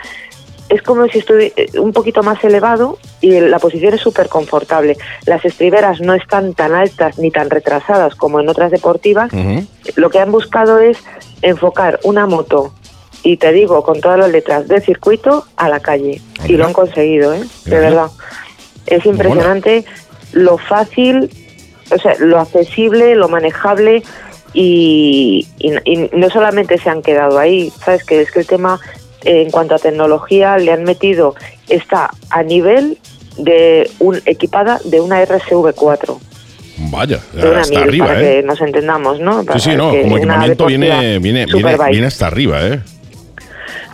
Es como si estuviera un poquito más elevado y la posición es súper confortable. Las estriberas no están tan altas ni tan retrasadas como en otras deportivas. Lo que han buscado es enfocar una moto, y te digo con todas las letras, de circuito a la calle. Y lo han conseguido, ¿eh? De verdad. Es impresionante lo fácil, o sea, lo accesible, lo manejable y, y- y no solamente se han quedado ahí, sabes que es que el tema eh, en cuanto a tecnología le han metido está a nivel de un equipada de una RSV4 Vaya, hasta 1000 arriba, para ¿eh? que nos entendamos, ¿no? Para sí, no, como equipamiento viene, viene, viene, viene hasta arriba, ¿eh?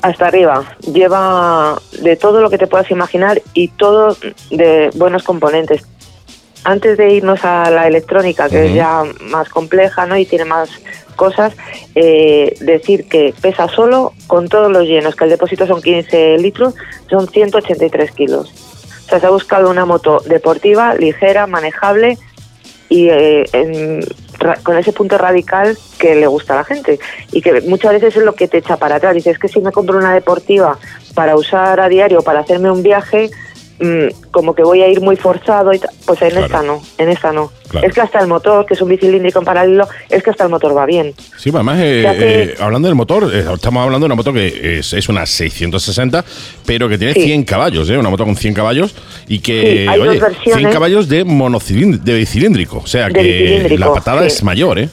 hasta arriba. Lleva de todo lo que te puedas imaginar y todo de buenos componentes. Antes de irnos a la electrónica, que es ya más compleja ¿no? y tiene más cosas, eh, decir que pesa solo con todos los llenos, que el depósito son 15 litros, son 183 kilos. O sea, se ha buscado una moto deportiva, ligera, manejable y eh, en- con ese punto radical que le gusta a la gente y que muchas veces es lo que te echa para atrás. Dices, es que si me compro una deportiva para usar a diario, para hacerme un viaje, como que voy a ir muy forzado, y pues en Claro. esta no, en esta no. Claro. Es que hasta el motor, que es un bicilíndrico en paralelo, es que hasta el motor va bien. Sí, además, eh, eh, hablando del motor, eh, estamos hablando de una moto que es, es una 660, pero que tiene Sí. 100 caballos, ¿eh? Una moto con 100 caballos y que, Sí, hay dos oye, versiones. 100 caballos de monocilíndrico, de bicilíndrico. O sea que la patada sí. es mayor, ¿eh?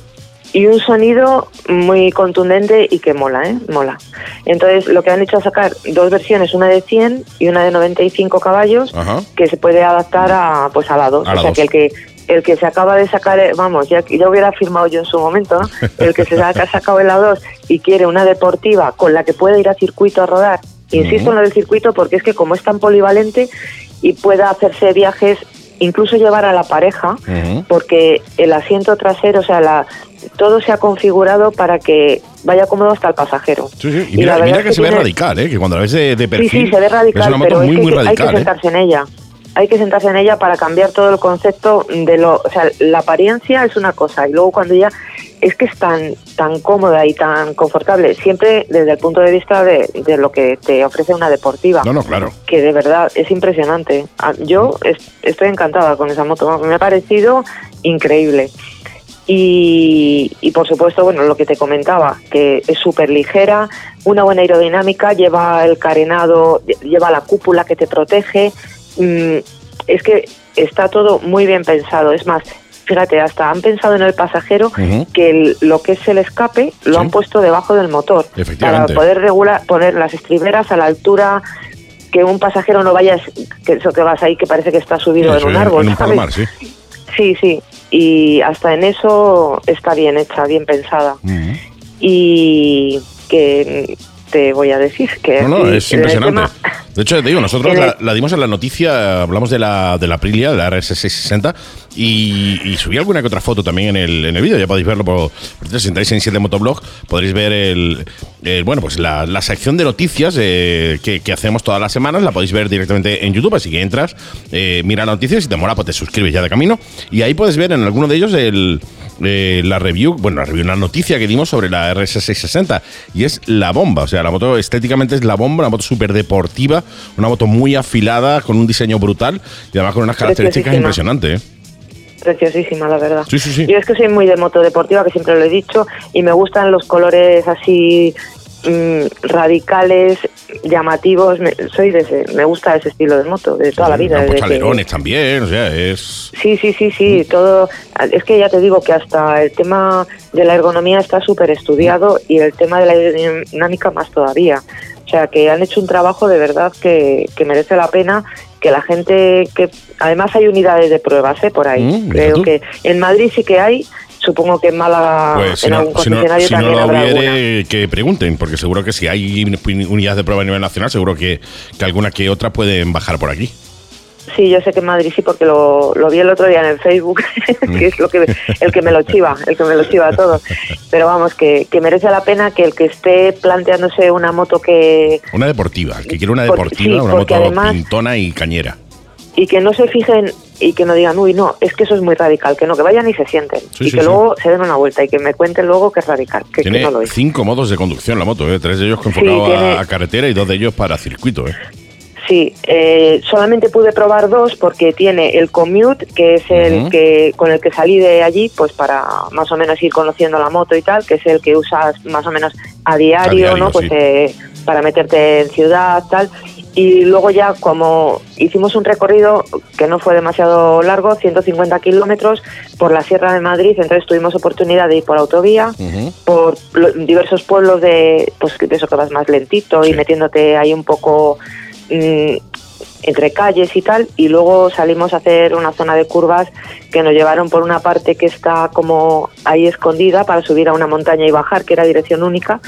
Y un sonido muy contundente y que mola, ¿eh? Mola. Entonces, lo que han hecho es sacar dos versiones, una de 100 y una de 95 caballos, Ajá. que se puede adaptar a pues a la 2. A O sea, que el que el que se acaba de sacar, eh, vamos, ya, ya hubiera firmado yo en su momento, ¿no? El que se ha sacado en la 2 y quiere una deportiva con la que pueda ir a circuito a rodar. Insisto en lo del circuito porque es que como es tan polivalente y pueda hacerse viajes, incluso llevar a la pareja, porque el asiento trasero, o sea, la, todo se ha configurado para que vaya cómodo hasta el pasajero. Sí, sí. Y mira, que, que se ve radical, ¿eh? Que cuando la ves de, de Sí, perfil. sí, se ve radical, Es pero muy, es que muy hay que radical, ¿eh? sentarse en ella. Hay que sentarse en ella para cambiar todo el concepto de lo, o sea, la apariencia es una cosa y luego cuando ya es que es tan tan cómoda y tan confortable, siempre desde el punto de vista de, de lo que te ofrece una deportiva No, no, claro. que de verdad es impresionante. Ah, Yo es- estoy encantada con esa moto, me ha parecido increíble. Y, y por supuesto, bueno, lo que te comentaba, que es súper ligera, una buena aerodinámica, lleva el carenado, lle- lleva la cúpula que te protege. Mm, es que está todo muy bien pensado. Es más, fíjate, hasta han pensado en el pasajero que el- lo que es el escape lo Sí. han puesto debajo del motor para poder regular, poner las estriberas a la altura que un pasajero no vaya, que eso que vas ahí que parece que está subido en un árbol. En un ¿sabes? palomar, sí. Sí, sí. Y hasta en eso está bien hecha, bien pensada. Ujú. Y que mm, te voy a decir? Que No, no, es impresionante. tema- De hecho, te digo, nosotros la, la dimos en la noticia, hablamos de la, de la Aprilia, de la RS660, y, y subí alguna que otra foto también en el, en el vídeo, ya podéis verlo por, por si entráis en 7 Motoblog, podréis ver el, el- bueno, pues la, la sección de noticias eh, que, que hacemos todas las semanas, la podéis ver directamente en YouTube, así que entras, eh, mira noticias y te mola, pues te suscribes ya de camino, y ahí puedes ver en alguno de ellos el, eh, la review, bueno, la review, una noticia que dimos sobre la RS660, y es la bomba, o sea, la moto estéticamente es la bomba, una moto súper deportiva, una moto muy afilada, con un diseño brutal, y además con unas características impresionantes. ¿eh? Preciosísima, la verdad. Sí, sí, sí. Yo es que soy muy de moto deportiva, que siempre lo he dicho, y me gustan los colores así mm, radicales, llamativos. Me, soy de ese, me gusta ese estilo de moto, de toda la vida. Campos desde que- alerones también, o sea, es... Sí, sí, sí, Mm. sí, todo. Es que ya te digo que hasta el tema de la ergonomía está súper estudiado y el tema de la aerodinámica más todavía. O sea, que han hecho un trabajo de verdad que, que merece la pena que la gente que además hay unidades de pruebas ¿eh? por ahí Mm, creo tú. que en Madrid sí que hay supongo que en Málaga Pues si en no, algún si no- no lo habrá hubiere, alguna que pregunten, porque seguro que si hay unidades de prueba a nivel nacional, seguro que, que alguna que otra pueden bajar por aquí. Sí, yo sé que en Madrid sí, porque lo, lo vi el otro día en el Facebook, <laughs> que es lo que el que me lo chiva, el que me lo chiva todo. Pero vamos, que, que merece la pena que el que esté planteándose una moto que Una deportiva, el que quiere una deportiva, sí, una moto además- pintona y cañera. Y que no se fijen y que no digan, uy, no, es que eso es muy radical, que no, que vayan y se sienten Sí, y sí, que sí. luego se den una vuelta y que me cuenten luego que es radical, que, que Tiene no lo es. cinco modos de conducción la moto, ¿eh? tres de ellos enfocados tiene- a, carretera y dos de ellos para circuito. ¿eh? Sí, eh, solamente pude probar dos porque tiene el commute, que es el que con el que salí de allí, pues para más o menos ir conociendo la moto y tal, que es el que usas más o menos a diario, A diario, ¿no? Pues eh, para meterte en ciudad, tal. Y luego ya como hicimos un recorrido que no fue demasiado largo, 150 kilómetros por la Sierra de Madrid, entonces tuvimos oportunidad de ir por autovía, Ujú. por lo- diversos pueblos de pues de eso que vas más lentito Sí. y metiéndote ahí un poco mm, entre calles y tal y luego salimos a hacer una zona de curvas que nos llevaron por una parte que está como ahí escondida para subir a una montaña y bajar que era dirección única.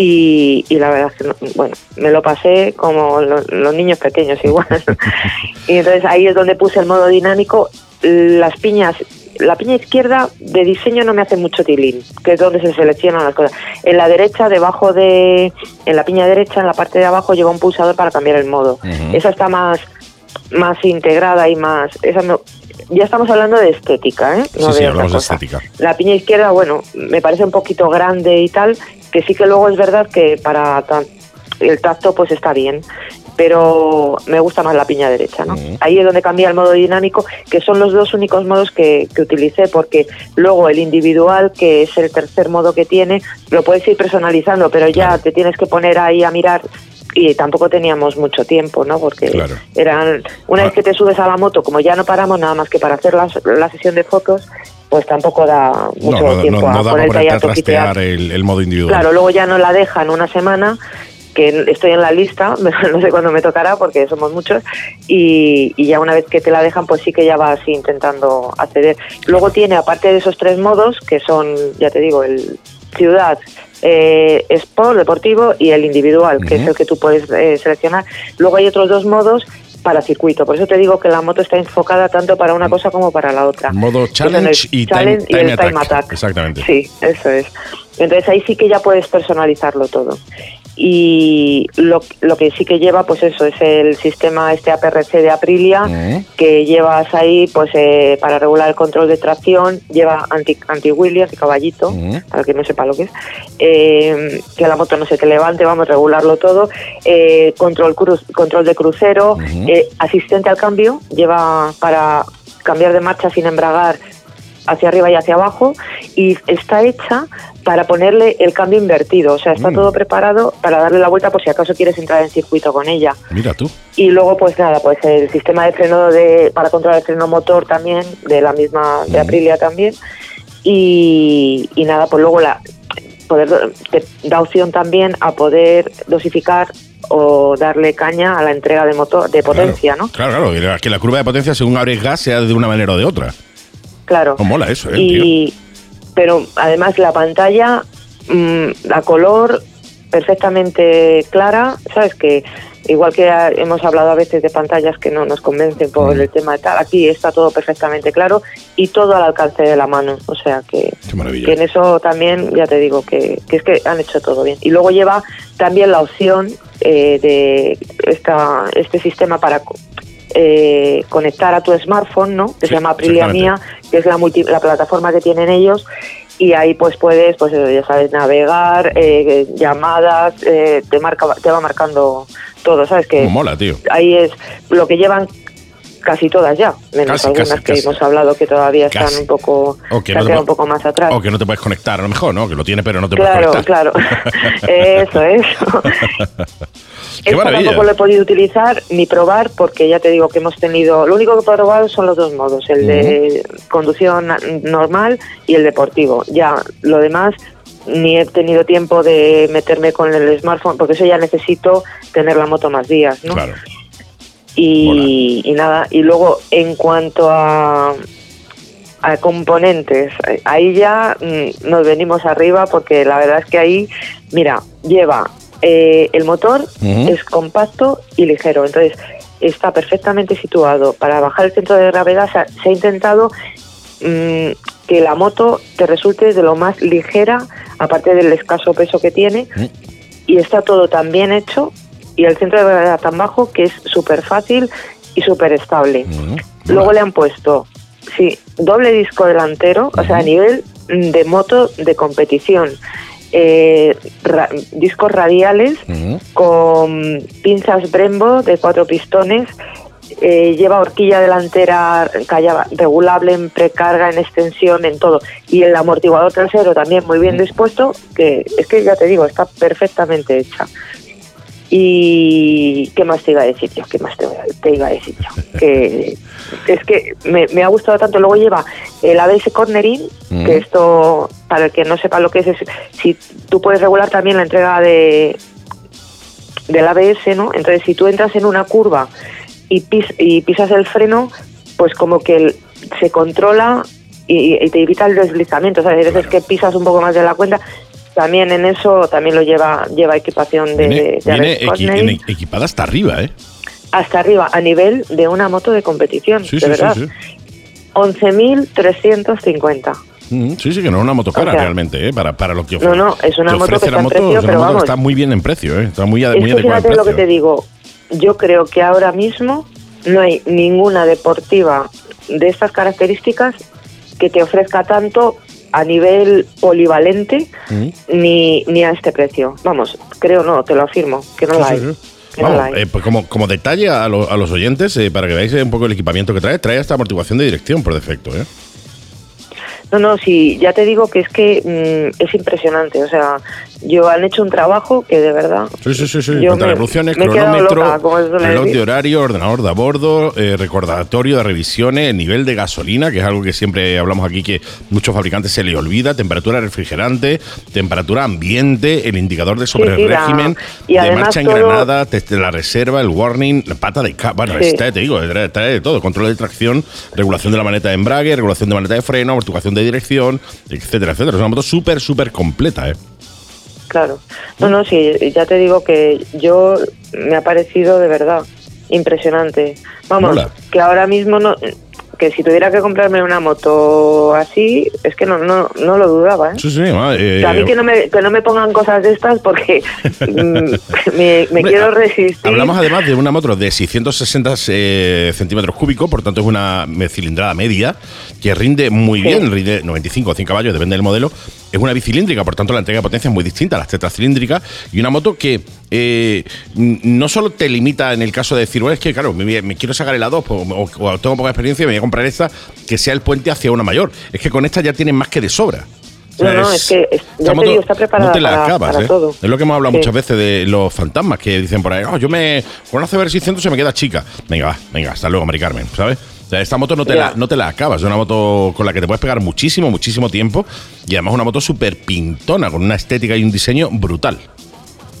Y, y la verdad es que no- bueno me lo pasé como lo- los niños pequeños igual. <laughs> Y entonces ahí es donde puse el modo dinámico. Las piñas la piña izquierda de diseño no me hace mucho tilín que es donde se seleccionan las cosas. En la derecha debajo de en la piña derecha en la parte de abajo lleva un pulsador para cambiar el modo. Esa está más más integrada y más esa no- ya estamos hablando de estética, ¿eh? Sí, No sí, de otra hablamos de estética. La piña izquierda, bueno, me parece un poquito grande y tal, que sí que luego es verdad que para el tacto pues está bien, pero me gusta más la piña derecha, ¿no? Ujú. Ahí es donde cambia el modo dinámico, que son los dos únicos modos que, que utilicé, porque luego el individual, que es el tercer modo que tiene, lo puedes ir personalizando, pero ya Claro. te tienes que poner ahí a mirar y tampoco teníamos mucho tiempo, ¿no? Porque Claro. eran una Ah. vez que te subes a la moto, como ya no paramos nada más que para hacer la, la sesión de fotos, pues tampoco da mucho no, no, tiempo no a ponerte ahí a trastear el, el modo individual. Claro, luego ya no la dejan una semana, que estoy en la lista, <laughs> no sé cuándo me tocará porque somos muchos, y, y ya una vez que te la dejan, pues sí que ya vas intentando acceder. Luego tiene, aparte de esos tres modos, que son, ya te digo, el ciudad, eh, sport, deportivo y el individual, que es el que tú puedes eh, seleccionar. Luego hay otros dos modos para circuito. Por eso te digo que la moto está enfocada tanto para una cosa como para la otra. Modo challenge y time, el time attack. Exactamente. Sí, eso es. Entonces ahí sí que ya puedes personalizarlo todo. Y lo, lo que sí que lleva, pues eso, es el sistema este APRC de Aprilia, Ujú. que llevas ahí, pues eh, para regular el control de tracción, lleva anti, anti anti caballito, Ujú. para que no sepa lo que es, eh, que la moto no se te levante, vamos a regularlo todo, eh, control, cruz, control de crucero, eh, asistente al cambio, lleva para cambiar de marcha sin embragar hacia arriba y hacia abajo y está hecha para ponerle el cambio invertido, o sea, está Mm. todo preparado para darle la vuelta por si acaso quieres entrar en circuito con ella. Mira tú. Y luego, pues nada, pues el sistema de freno de, para controlar el freno motor también, de la misma, de Ujú. Aprilia también. Y, y nada, pues luego la poder te da opción también a poder dosificar o darle caña a la entrega de motor, de potencia, claro. ¿no? Claro, claro. Que la curva de potencia, según abres gas, sea de una manera o de otra. Claro. Oh, mola eso, eh, tío. y pero además la pantalla mm, a color perfectamente clara, ¿sabes? Que igual que hemos hablado a veces de pantallas que no nos convencen por Mm. el tema de tal, aquí está todo perfectamente claro y todo al alcance de la mano. O sea que, que en eso también, ya te digo, que, que es que han hecho todo bien. Y luego lleva también la opción eh, de esta, este sistema para eh, conectar a tu smartphone, ¿no? Que Sí, se llama Aprilia. Mía, que es la, multi- la plataforma que tienen ellos. Y ahí pues puedes, pues eso, ya sabes, navegar, eh, llamadas, eh, te marca, te va marcando todo, ¿sabes? Que mola, tío. ahí es lo que llevan casi todas ya, menos Casi, algunas casi, que casi. hemos hablado que todavía están un poco, O que no te un poco más atrás. O que no te puedes conectar, a lo mejor, ¿no? Que lo tiene, pero no te Claro, puedes claro. conectar. <laughs> eso, eso. <laughs> Qué Esta tampoco lo he podido utilizar ni probar porque ya te digo que hemos tenido. Lo único que he probado son los dos modos: el de conducción normal y el deportivo. Ya lo demás ni he tenido tiempo de meterme con el smartphone porque eso ya necesito tener la moto más días, ¿no? Claro. Y, y nada y luego en cuanto a a componentes ahí ya mm, nos venimos arriba porque la verdad es que ahí mira lleva eh, el motor es compacto y ligero. Entonces está perfectamente situado. Para bajar el centro de gravedad se ha, se ha intentado mm, que la moto te resulte de lo más ligera aparte del escaso peso que tiene Mm. y está todo tan bien hecho y el centro de gravedad tan bajo que es súper fácil y súper estable. Luego le han puesto, sí, doble disco delantero, o sea, a nivel mm, de moto de competición. Eh, ra- discos radiales con pinzas Brembo de cuatro pistones. eh, lleva horquilla delantera regulable en precarga, en extensión, en todo. Y el amortiguador trasero también muy bien dispuesto, que es que ya te digo, está perfectamente hecha. Y qué más te iba a decir yo, qué más te, te iba a decir yo. <laughs> Que es que me, me ha gustado tanto. Luego lleva el ABS cornering, Mm. que esto, para el que no sepa lo que es, es si tú puedes regular también la entrega de del ABS, ¿no? Entonces, si tú entras en una curva y, pis- y pisas el freno, pues como que el- se controla y, y te evita el deslizamiento. O sea, hay veces que pisas un poco más de la cuenta. También en eso también lo lleva lleva equipación de, Viene, de viene ABS equi- cornering en- equipada hasta arriba, ¿eh? hasta arriba a nivel de una moto de competición, Sí, de sí, verdad. sí. 11.350. Mm, Sí, sí, que no es una moto cara O sea, realmente, ¿eh? Para, para lo que no, no, es una moto ofrece que está en moto, precio, es pero vamos. está muy bien en precio, ¿eh? Está muy, Es muy adecuada fíjate lo que te digo. Yo creo que ahora mismo no hay ninguna deportiva de estas características que te ofrezca tanto a nivel polivalente Mm. ni, ni a este precio. Vamos, creo no, te lo afirmo, que no Sí, la sí, hay. sí. No Vamos, eh, pues como, como detalle a, lo- a los oyentes, eh, para que veáis un poco el equipamiento que trae, trae esta amortiguación de dirección por defecto, ¿eh? No, no, sí, ya te digo que es que mm, es impresionante. O sea, yo han hecho un trabajo que de verdad. Sí, sí, sí, sí. Yo me- revoluciones, me cronómetro, loca, reloj de horario, ordenador de a bordo, eh, recordatorio de revisiones, nivel de gasolina, que es algo que siempre hablamos aquí que muchos fabricantes se le olvida, temperatura refrigerante, temperatura ambiente, el indicador de sobre sí, régimen, y de marcha todo- engranada, la reserva, el warning, la pata de ca- bueno, este, te digo, trae, trae de todo, control de tracción, regulación de la maneta de embrague, regulación de maneta de freno, amortiguación de dirección, etcétera, etcétera. Es una moto súper, súper completa, ¿eh? Claro. No, no, sí, ya te digo que yo me ha parecido de verdad impresionante. Vamos, que ahora mismo no que si tuviera que comprarme una moto así, es que no no, no lo dudaba, ¿eh? Sí, sí, ah, eh, a mí que no, me, que no me pongan cosas de estas porque <laughs> mm, me, me Hombre, quiero resistir. Hablamos además de una moto de 660 eh, centímetros cúbicos, por tanto es una cilindrada media que rinde muy Sí. bien, rinde 95 o 100 caballos, depende del modelo. Es una bicilíndrica, por tanto la entrega de potencia es muy distinta a las tetracilíndricas y una moto que eh, no solo te limita en el caso de decir, bueno, es que claro, me, me quiero sacar el A2 o, o tengo poca experiencia y me voy a comprar esta, que sea el puente hacia una mayor. Es que con esta ya tienes más que de sobra. No, no, es que es- esta ya te moto digo, está preparada no te la para- acabas, para ¿eh? todo. Es lo que hemos hablado Sí. muchas veces de los fantasmas que dicen por ahí, "Oh, yo me con una CBR 600 se me queda chica. Venga, va, venga, hasta luego, Mari Carmen, ¿sabes? O sea, esta moto no te, la, no te la acabas, es una moto con la que te puedes pegar muchísimo, muchísimo tiempo y además una moto súper pintona, con una estética y un diseño brutal.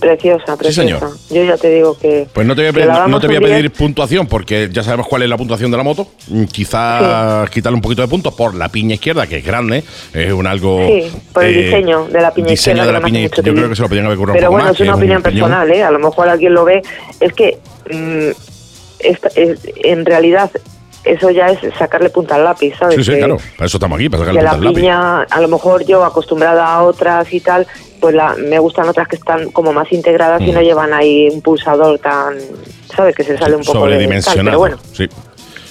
Preciosa, preciosa. Yo ya te digo que. Pues no te voy a, no te voy a pedir puntuación porque ya sabemos cuál es la puntuación de la moto. Mm, Quizás quitarle un poquito de puntos por la piña izquierda, que es grande. Es un algo. Sí, por el eh, diseño de la piña diseño de la piña Yo creo que se lo podrían haber currado Pero un poco bueno, es una opinión personal, ¿eh? A lo mejor alguien lo ve. Es que. Mm, en realidad eso ya es sacarle punta al lápiz, ¿sabes? Sí, sí, claro, para eso estamos aquí, para sacarle punta al lápiz. la piña, a lo mejor yo acostumbrada a otras y tal, pues la, me gustan otras que están como más integradas y no mm. llevan ahí un pulsador tan, ¿sabes? Que se sale un poco de tal, pero bueno. Sí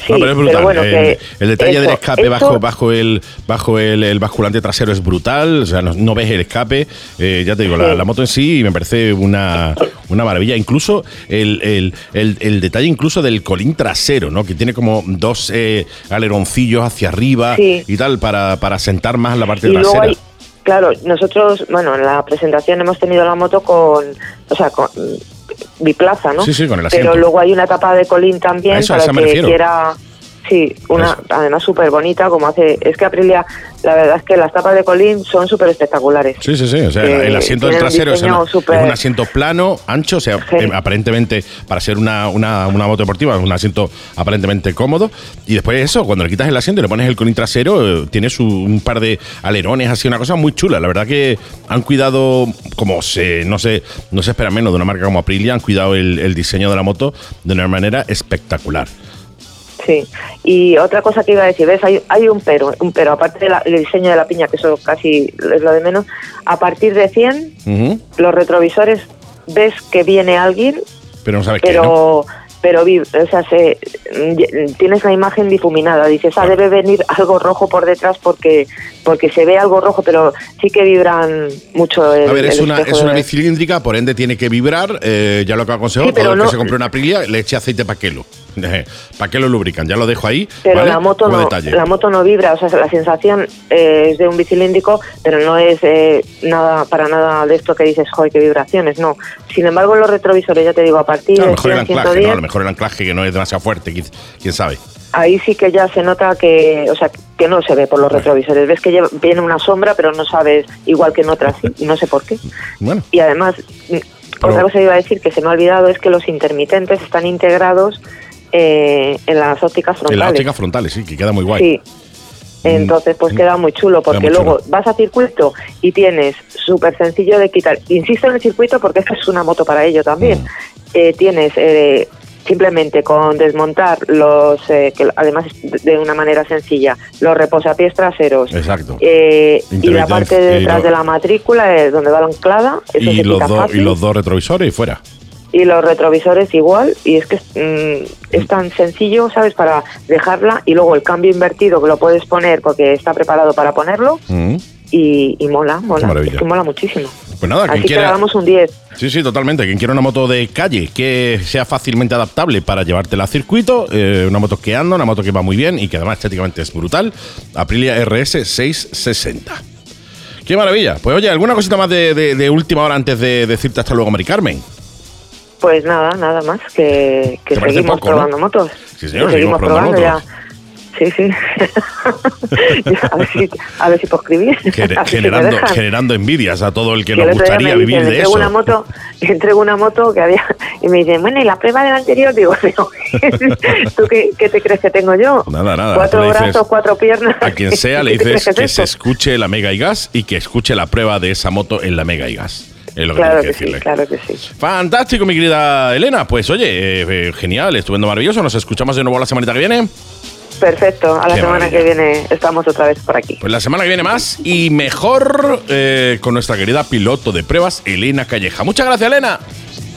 pero es brutal. el, detalle del escape bajo, bajo, el, bajo el, basculante trasero es brutal. O sea, no, ves el escape. Eh, ya te digo, la, moto en sí me parece una, una maravilla. Incluso el, detalle incluso del colín trasero, ¿no? Que tiene como dos eh, aleroncillos hacia arriba y tal para, para sentar más la parte trasera. claro, nosotros, bueno, en la presentación hemos tenido la moto con, o sea, con biplaza, ¿no? Sí, sí, con el asiento. Pero luego hay una etapa de colín también para que quiera Sí, una además súper bonita, como hace... Es que Aprilia, la verdad es que las tapas de Colín son súper espectaculares. Sí, sí, sí. O sea, el asiento del trasero es, un asiento plano, ancho, o sea, eh, aparentemente, para ser una, una, una, moto deportiva, es un asiento aparentemente cómodo. Y después de eso, cuando le quitas el asiento y le pones el Colín trasero, eh, tienes un par de alerones, así, una cosa muy chula. La verdad que han cuidado, como se, no sé, no se espera menos de una marca como Aprilia, han cuidado el, el diseño de la moto de una manera espectacular. Sí, y otra cosa que iba a decir, ¿ves? Hay, hay un pero, un pero, aparte del diseño de la piña, que eso casi es lo de menos, a partir de 100, los retrovisores ves que viene alguien, pero no sabes pero, pero o sea, se, tienes la imagen difuminada, dices, ah, debe venir algo rojo por detrás porque porque se ve algo rojo, pero sí que vibran mucho. El, a ver, es una, es una bicilíndrica, por ende tiene que vibrar, eh, ya lo que aconsejo, todo el que se compre una Aprilia le eche aceite para que lo <laughs> ¿Para qué lo lubrican? Ya lo dejo ahí. Pero la, moto no, la moto no vibra, o sea, la sensación eh, es de un bicilíndrico, pero no es eh, nada para nada de esto que dices, joder, qué vibraciones, no. Sin embargo, los retrovisores, ya te digo, a partir de. Mejor el anclaje, ¿no? A lo mejor el anclaje que no es demasiado fuerte, quién sabe ahí sí que ya se nota que, o sea, que no se ve por los retrovisores. Ves que viene una sombra, pero no sabes, igual que en otras, y no sé por qué. Bueno. Y además, otra cosa que iba a decir que se me ha olvidado es que los intermitentes están integrados eh, en las ópticas frontales. En las ópticas frontales, sí, que queda muy guay. Sí. Entonces, pues mm. queda muy chulo, porque luego vas a circuito y tienes súper sencillo de quitar. Insisto en el circuito porque esta es una moto para ello también. Mm. Eh, tienes eh, simplemente con desmontar los, que además de una manera sencilla, los reposapiés traseros. Exacto. y la parte de detrás de la matrícula, donde va la anclada. y, los y los dos retrovisores y fuera y los retrovisores igual y es que mm, es tan sencillo sabes para dejarla y luego el cambio invertido que lo puedes poner porque está preparado para ponerlo mm. y, mola mola es que mola muchísimo pues nada, Así quiera... que damos un 10. Sí, sí, totalmente. Quien quiera una moto de calle que sea fácilmente adaptable para llevártela a circuito, eh, una moto que anda, una moto que va muy bien y que además estéticamente es brutal, Aprilia RS 660. ¡Qué maravilla! Pues oye, ¿alguna cosita más de, de última hora antes de decirte hasta luego, Mari Carmen? Pues nada, nada más, que, que seguimos probando motos. Sí, señor, seguimos, probando, motos. ya. Sí, sí. <laughs> a, ver si, a ver si puedo escribir. <laughs> generando, generando envidias a todo el que nos gustaría vivir de eso. Una moto, <laughs> entrego una moto que había y me dicen, bueno, ¿y la prueba del anterior? Digo, ¿tú qué, qué, te crees que tengo yo? Nada, nada. Cuatro brazos, cuatro piernas. A quien sea le dices que, se escuche la Mega y Gas y que escuche la prueba de esa moto en la Mega y Gas claro que, sí, claro que sí. Fantástico, mi querida Elena. Pues oye, eh, eh, genial, estupendo, maravilloso. Nos escuchamos de nuevo la semanita que viene. Perfecto, a la semana que viene estamos otra vez por aquí. Pues la semana que viene más y mejor eh, con nuestra querida piloto de pruebas, Elena Calleja. Muchas gracias, Elena.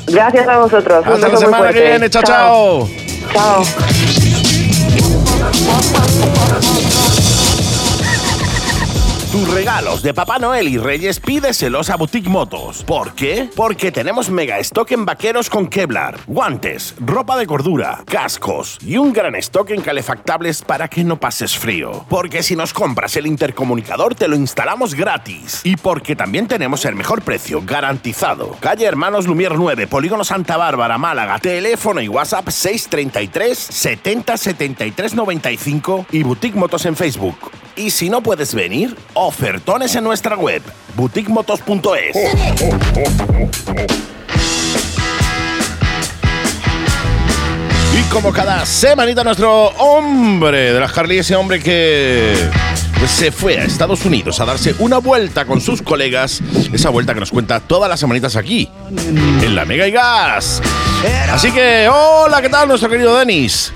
Gracias a vosotros. Hasta la semana que viene. chao. Chao. chao. Tus regalos de Papá Noel y Reyes pídeselos a Boutique Motos. ¿Por qué? Porque tenemos mega stock en vaqueros con Kevlar, guantes, ropa de cordura, cascos y un gran stock en calefactables para que no pases frío. Porque si nos compras el intercomunicador te lo instalamos gratis. Y porque también tenemos el mejor precio garantizado. Calle Hermanos Lumier 9, Polígono Santa Bárbara, Málaga. Teléfono y WhatsApp 633 70 73 95 y Boutique Motos en Facebook. Y si no puedes venir, Ofertones en nuestra web, boutiquemotos.es. Y como cada semanita nuestro hombre de las Harley, ese hombre que se fue a Estados Unidos a darse una vuelta con sus colegas, esa vuelta que nos cuenta todas las semanitas aquí, en la Mega y Gas. Así que, hola, ¿qué tal nuestro querido Denis?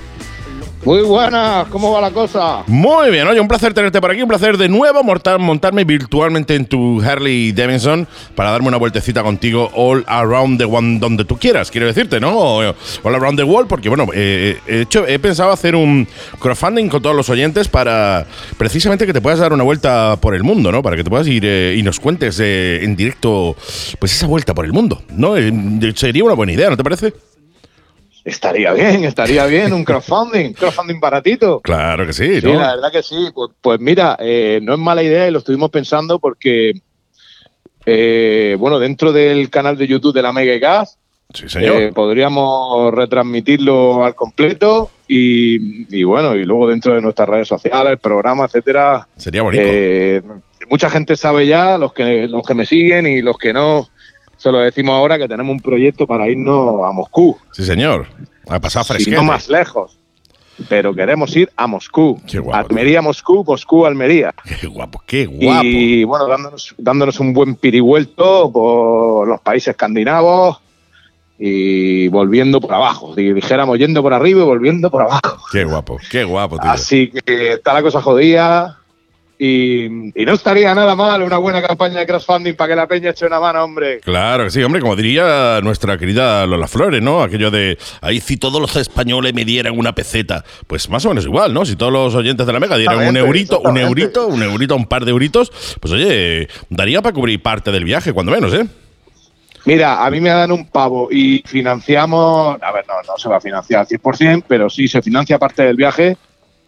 Muy buenas, ¿cómo va la cosa? Muy bien, oye, un placer tenerte por aquí, un placer de nuevo montar, montarme virtualmente en tu Harley Davidson para darme una vueltecita contigo all around the one, donde tú quieras, quiero decirte, ¿no? All around the world, porque bueno, eh, he, hecho, he pensado hacer un crowdfunding con todos los oyentes para precisamente que te puedas dar una vuelta por el mundo, ¿no? Para que te puedas ir eh, y nos cuentes eh, en directo, pues esa vuelta por el mundo, ¿no? sería una buena idea, ¿no te parece? Estaría bien, estaría bien, un crowdfunding, crowdfunding baratito. Claro que sí, ¿no? Sí, la verdad que sí. Pues, pues mira, eh, no es mala idea y lo estuvimos pensando porque, eh, bueno, dentro del canal de YouTube de la Mega Gas, eh, podríamos retransmitirlo al completo y, bueno, y luego dentro de nuestras redes sociales, el programa, etcétera. Sería bonito. mucha gente sabe ya, los que, los que me siguen y los que no se lo decimos ahora que tenemos un proyecto para irnos a Moscú. Sí, señor. A pasar fresquete. no más lejos. Pero queremos ir a Moscú. Qué guapo. Almería, Moscú, Moscú, Almería. Qué guapo, qué guapo. Y bueno, dándonos, dándonos un buen pirivuelto por los países escandinavos y volviendo por abajo. Dijéramos yendo por arriba y volviendo por abajo. Qué guapo, qué guapo, tío. Así que está la cosa jodida. Y, no estaría nada mal una buena campaña de crowdfunding para que la peña eche una mano, hombre. Claro que sí, hombre, como diría nuestra querida Lola Flores, ¿no? Aquello de, ahí si todos los españoles me dieran una peseta, pues más o menos igual, ¿no? Si todos los oyentes de la Mega dieran un eurito, un eurito, un eurito, un par de euritos, pues oye, daría para cubrir parte del viaje, cuando menos, ¿eh? Mira, a mí me dan un pavo y financiamos, a ver, no, no se va a financiar al 100%, pero sí se financia parte del viaje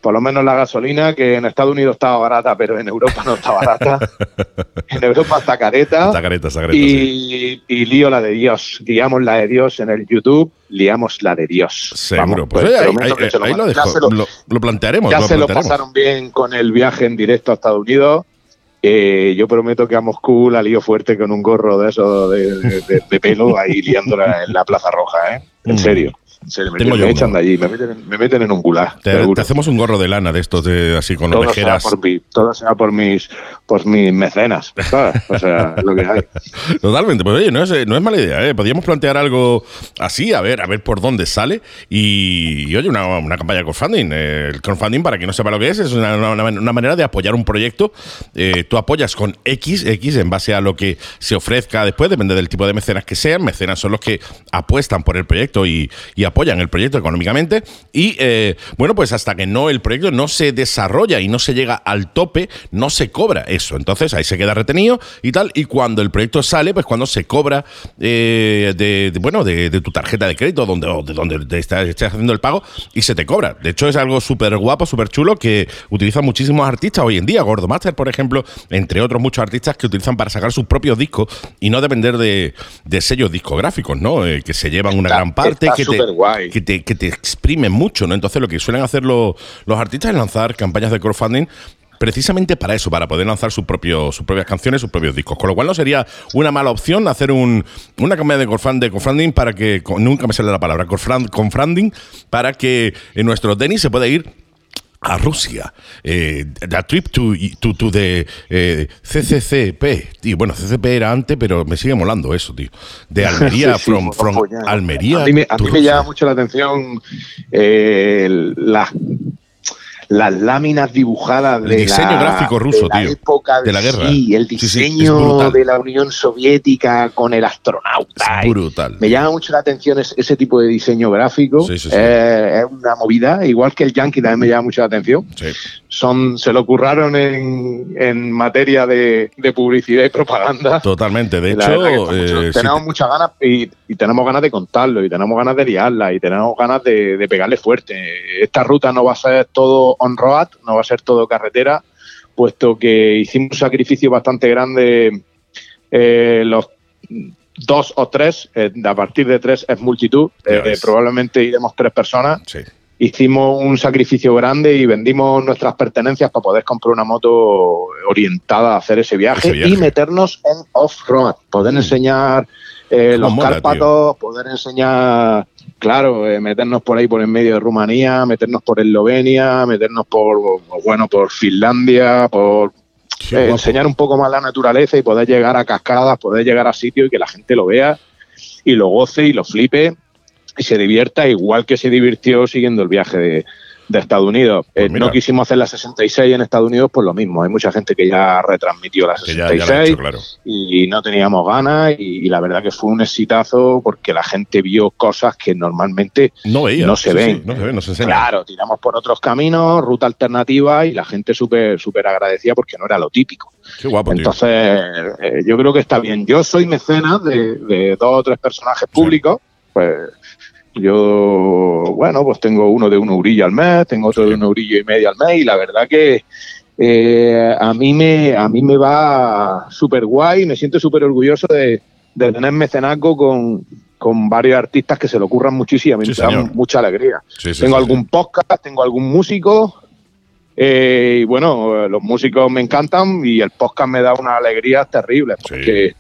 por lo menos la gasolina, que en Estados Unidos estaba barata, pero en Europa no está barata. <laughs> en Europa está careta. Está careta, está careta. Y, y, lío la de Dios. Liamos la de Dios en el YouTube, liamos la de Dios. Seguro, pues, pues ahí, lo, dejo. Lo, plantearemos. Ya se lo pasaron bien con el viaje en directo a Estados Unidos. Eh, yo prometo que a Moscú la lío fuerte con un gorro de eso de, pelo ahí liándola en la Plaza Roja, ¿eh? En mm. Serio me, echan de allí, me meten, en un gulag. Te, hacemos un gorro de lana de estos, de, así con todo orejeras. Sea por todo sea por mis, por mis mecenas, O sea, <laughs> lo que hay. Totalmente, pues oye, no es, no es mala idea, ¿eh? Podríamos plantear algo así, a ver, a ver por dónde sale. Y, oye, una, una, campaña de crowdfunding. Eh, el crowdfunding, para que no sepa lo que es, es una, una, manera de apoyar un proyecto. Eh, tú apoyas con X, X en base a lo que se ofrezca después, depende del tipo de mecenas que sean. Mecenas son los que apuestan por el proyecto y, y apoyan el proyecto económicamente y eh, bueno, pues hasta que no el proyecto no se desarrolla y no se llega al tope, no se cobra eso. Entonces ahí se queda retenido y tal. Y cuando el proyecto sale, pues cuando se cobra eh, de, bueno, de, tu tarjeta de crédito, donde, de donde te estás, haciendo el pago, y se te cobra. De hecho, es algo súper guapo, súper chulo que utilizan muchísimos artistas hoy en día. Gordomaster, por ejemplo, entre otros muchos artistas que utilizan para sacar sus propios discos y no depender de, sellos discográficos, ¿no? Eh, que se llevan una gran parte, que te, que te, que te exprimen mucho, ¿no? Entonces lo que suelen hacer los, artistas es lanzar campañas de crowdfunding precisamente para eso, para poder lanzar sus propias canciones, sus propios discos. Con lo cual no sería una mala opción hacer un, una campaña de crowdfunding para que, nunca me sale la palabra, crowdfunding, para que nuestro Denis se pueda ir a Rusia. Eh, the trip to, to, to the eh, CCCP. Tío, bueno, CCP era antes, pero me sigue molando eso, tío. De <laughs> Almería, from, from Almería. A mí, me, a mí me llama mucho la atención eh, las las láminas dibujadas el diseño gráfico ruso, de la época de, la guerra. Sí, el diseño de la Unión Soviética con el astronauta. Es brutal. Me llama mucho la atención ese, tipo de diseño gráfico. Eh, es una movida, igual que el Yankee también me llama mucho la atención. Son, se lo curraron en, en materia de, de, publicidad y propaganda. Totalmente, de hecho. Eh, tenemos muchas ganas y, y, tenemos ganas de contarlo y tenemos ganas de liarla y tenemos ganas de, de pegarle fuerte. Esta ruta no va a ser todo on-road, no va a ser todo carretera, puesto que hicimos un sacrificio bastante grande eh, los dos o tres, eh, a partir de tres es multitud, eh, probablemente iremos tres personas. Hicimos un sacrificio grande y vendimos nuestras pertenencias para poder comprar una moto orientada a hacer ese viaje, y meternos en off-road, poder mm. enseñar eh, los mola, Cárpatos, poder enseñar, claro, eh, meternos por ahí por en medio de Rumanía, meternos por Eslovenia, meternos por, bueno, por Finlandia, por eh, enseñar un poco más la naturaleza y poder llegar a cascadas, poder llegar a sitios y que la gente lo vea y lo goce y lo flipe y se divierta igual que se divirtió siguiendo el viaje de, de Estados Unidos. Pues Eh, no quisimos hacer la 66 en Estados Unidos, pues lo mismo. Hay mucha gente que ya retransmitió la Que ya, 66 ya hecho, claro. y no teníamos ganas y, y la verdad que fue un exitazo porque la gente vio cosas que normalmente No veía. no se sí, ven. sí, no se ven, no se. Claro, tiramos por otros caminos, ruta alternativa y la gente súper súper agradecida porque no era lo típico. Qué guapo, tío. Entonces, eh, yo creo que está bien. Yo soy mecenas de, de dos o tres personajes públicos. Pues yo, bueno, pues tengo uno de una eurilla al mes, tengo otro de una eurilla y media al mes y la verdad que eh, a mí me a mí me va súper guay, me siento súper orgulloso de, de tener mecenazgo con, con varios artistas que se lo ocurran muchísimo Sí, me dan mucha alegría. Sí, sí, tengo algún podcast, tengo algún músico. eh, y bueno, los músicos me encantan y el podcast me da una alegría terrible porque,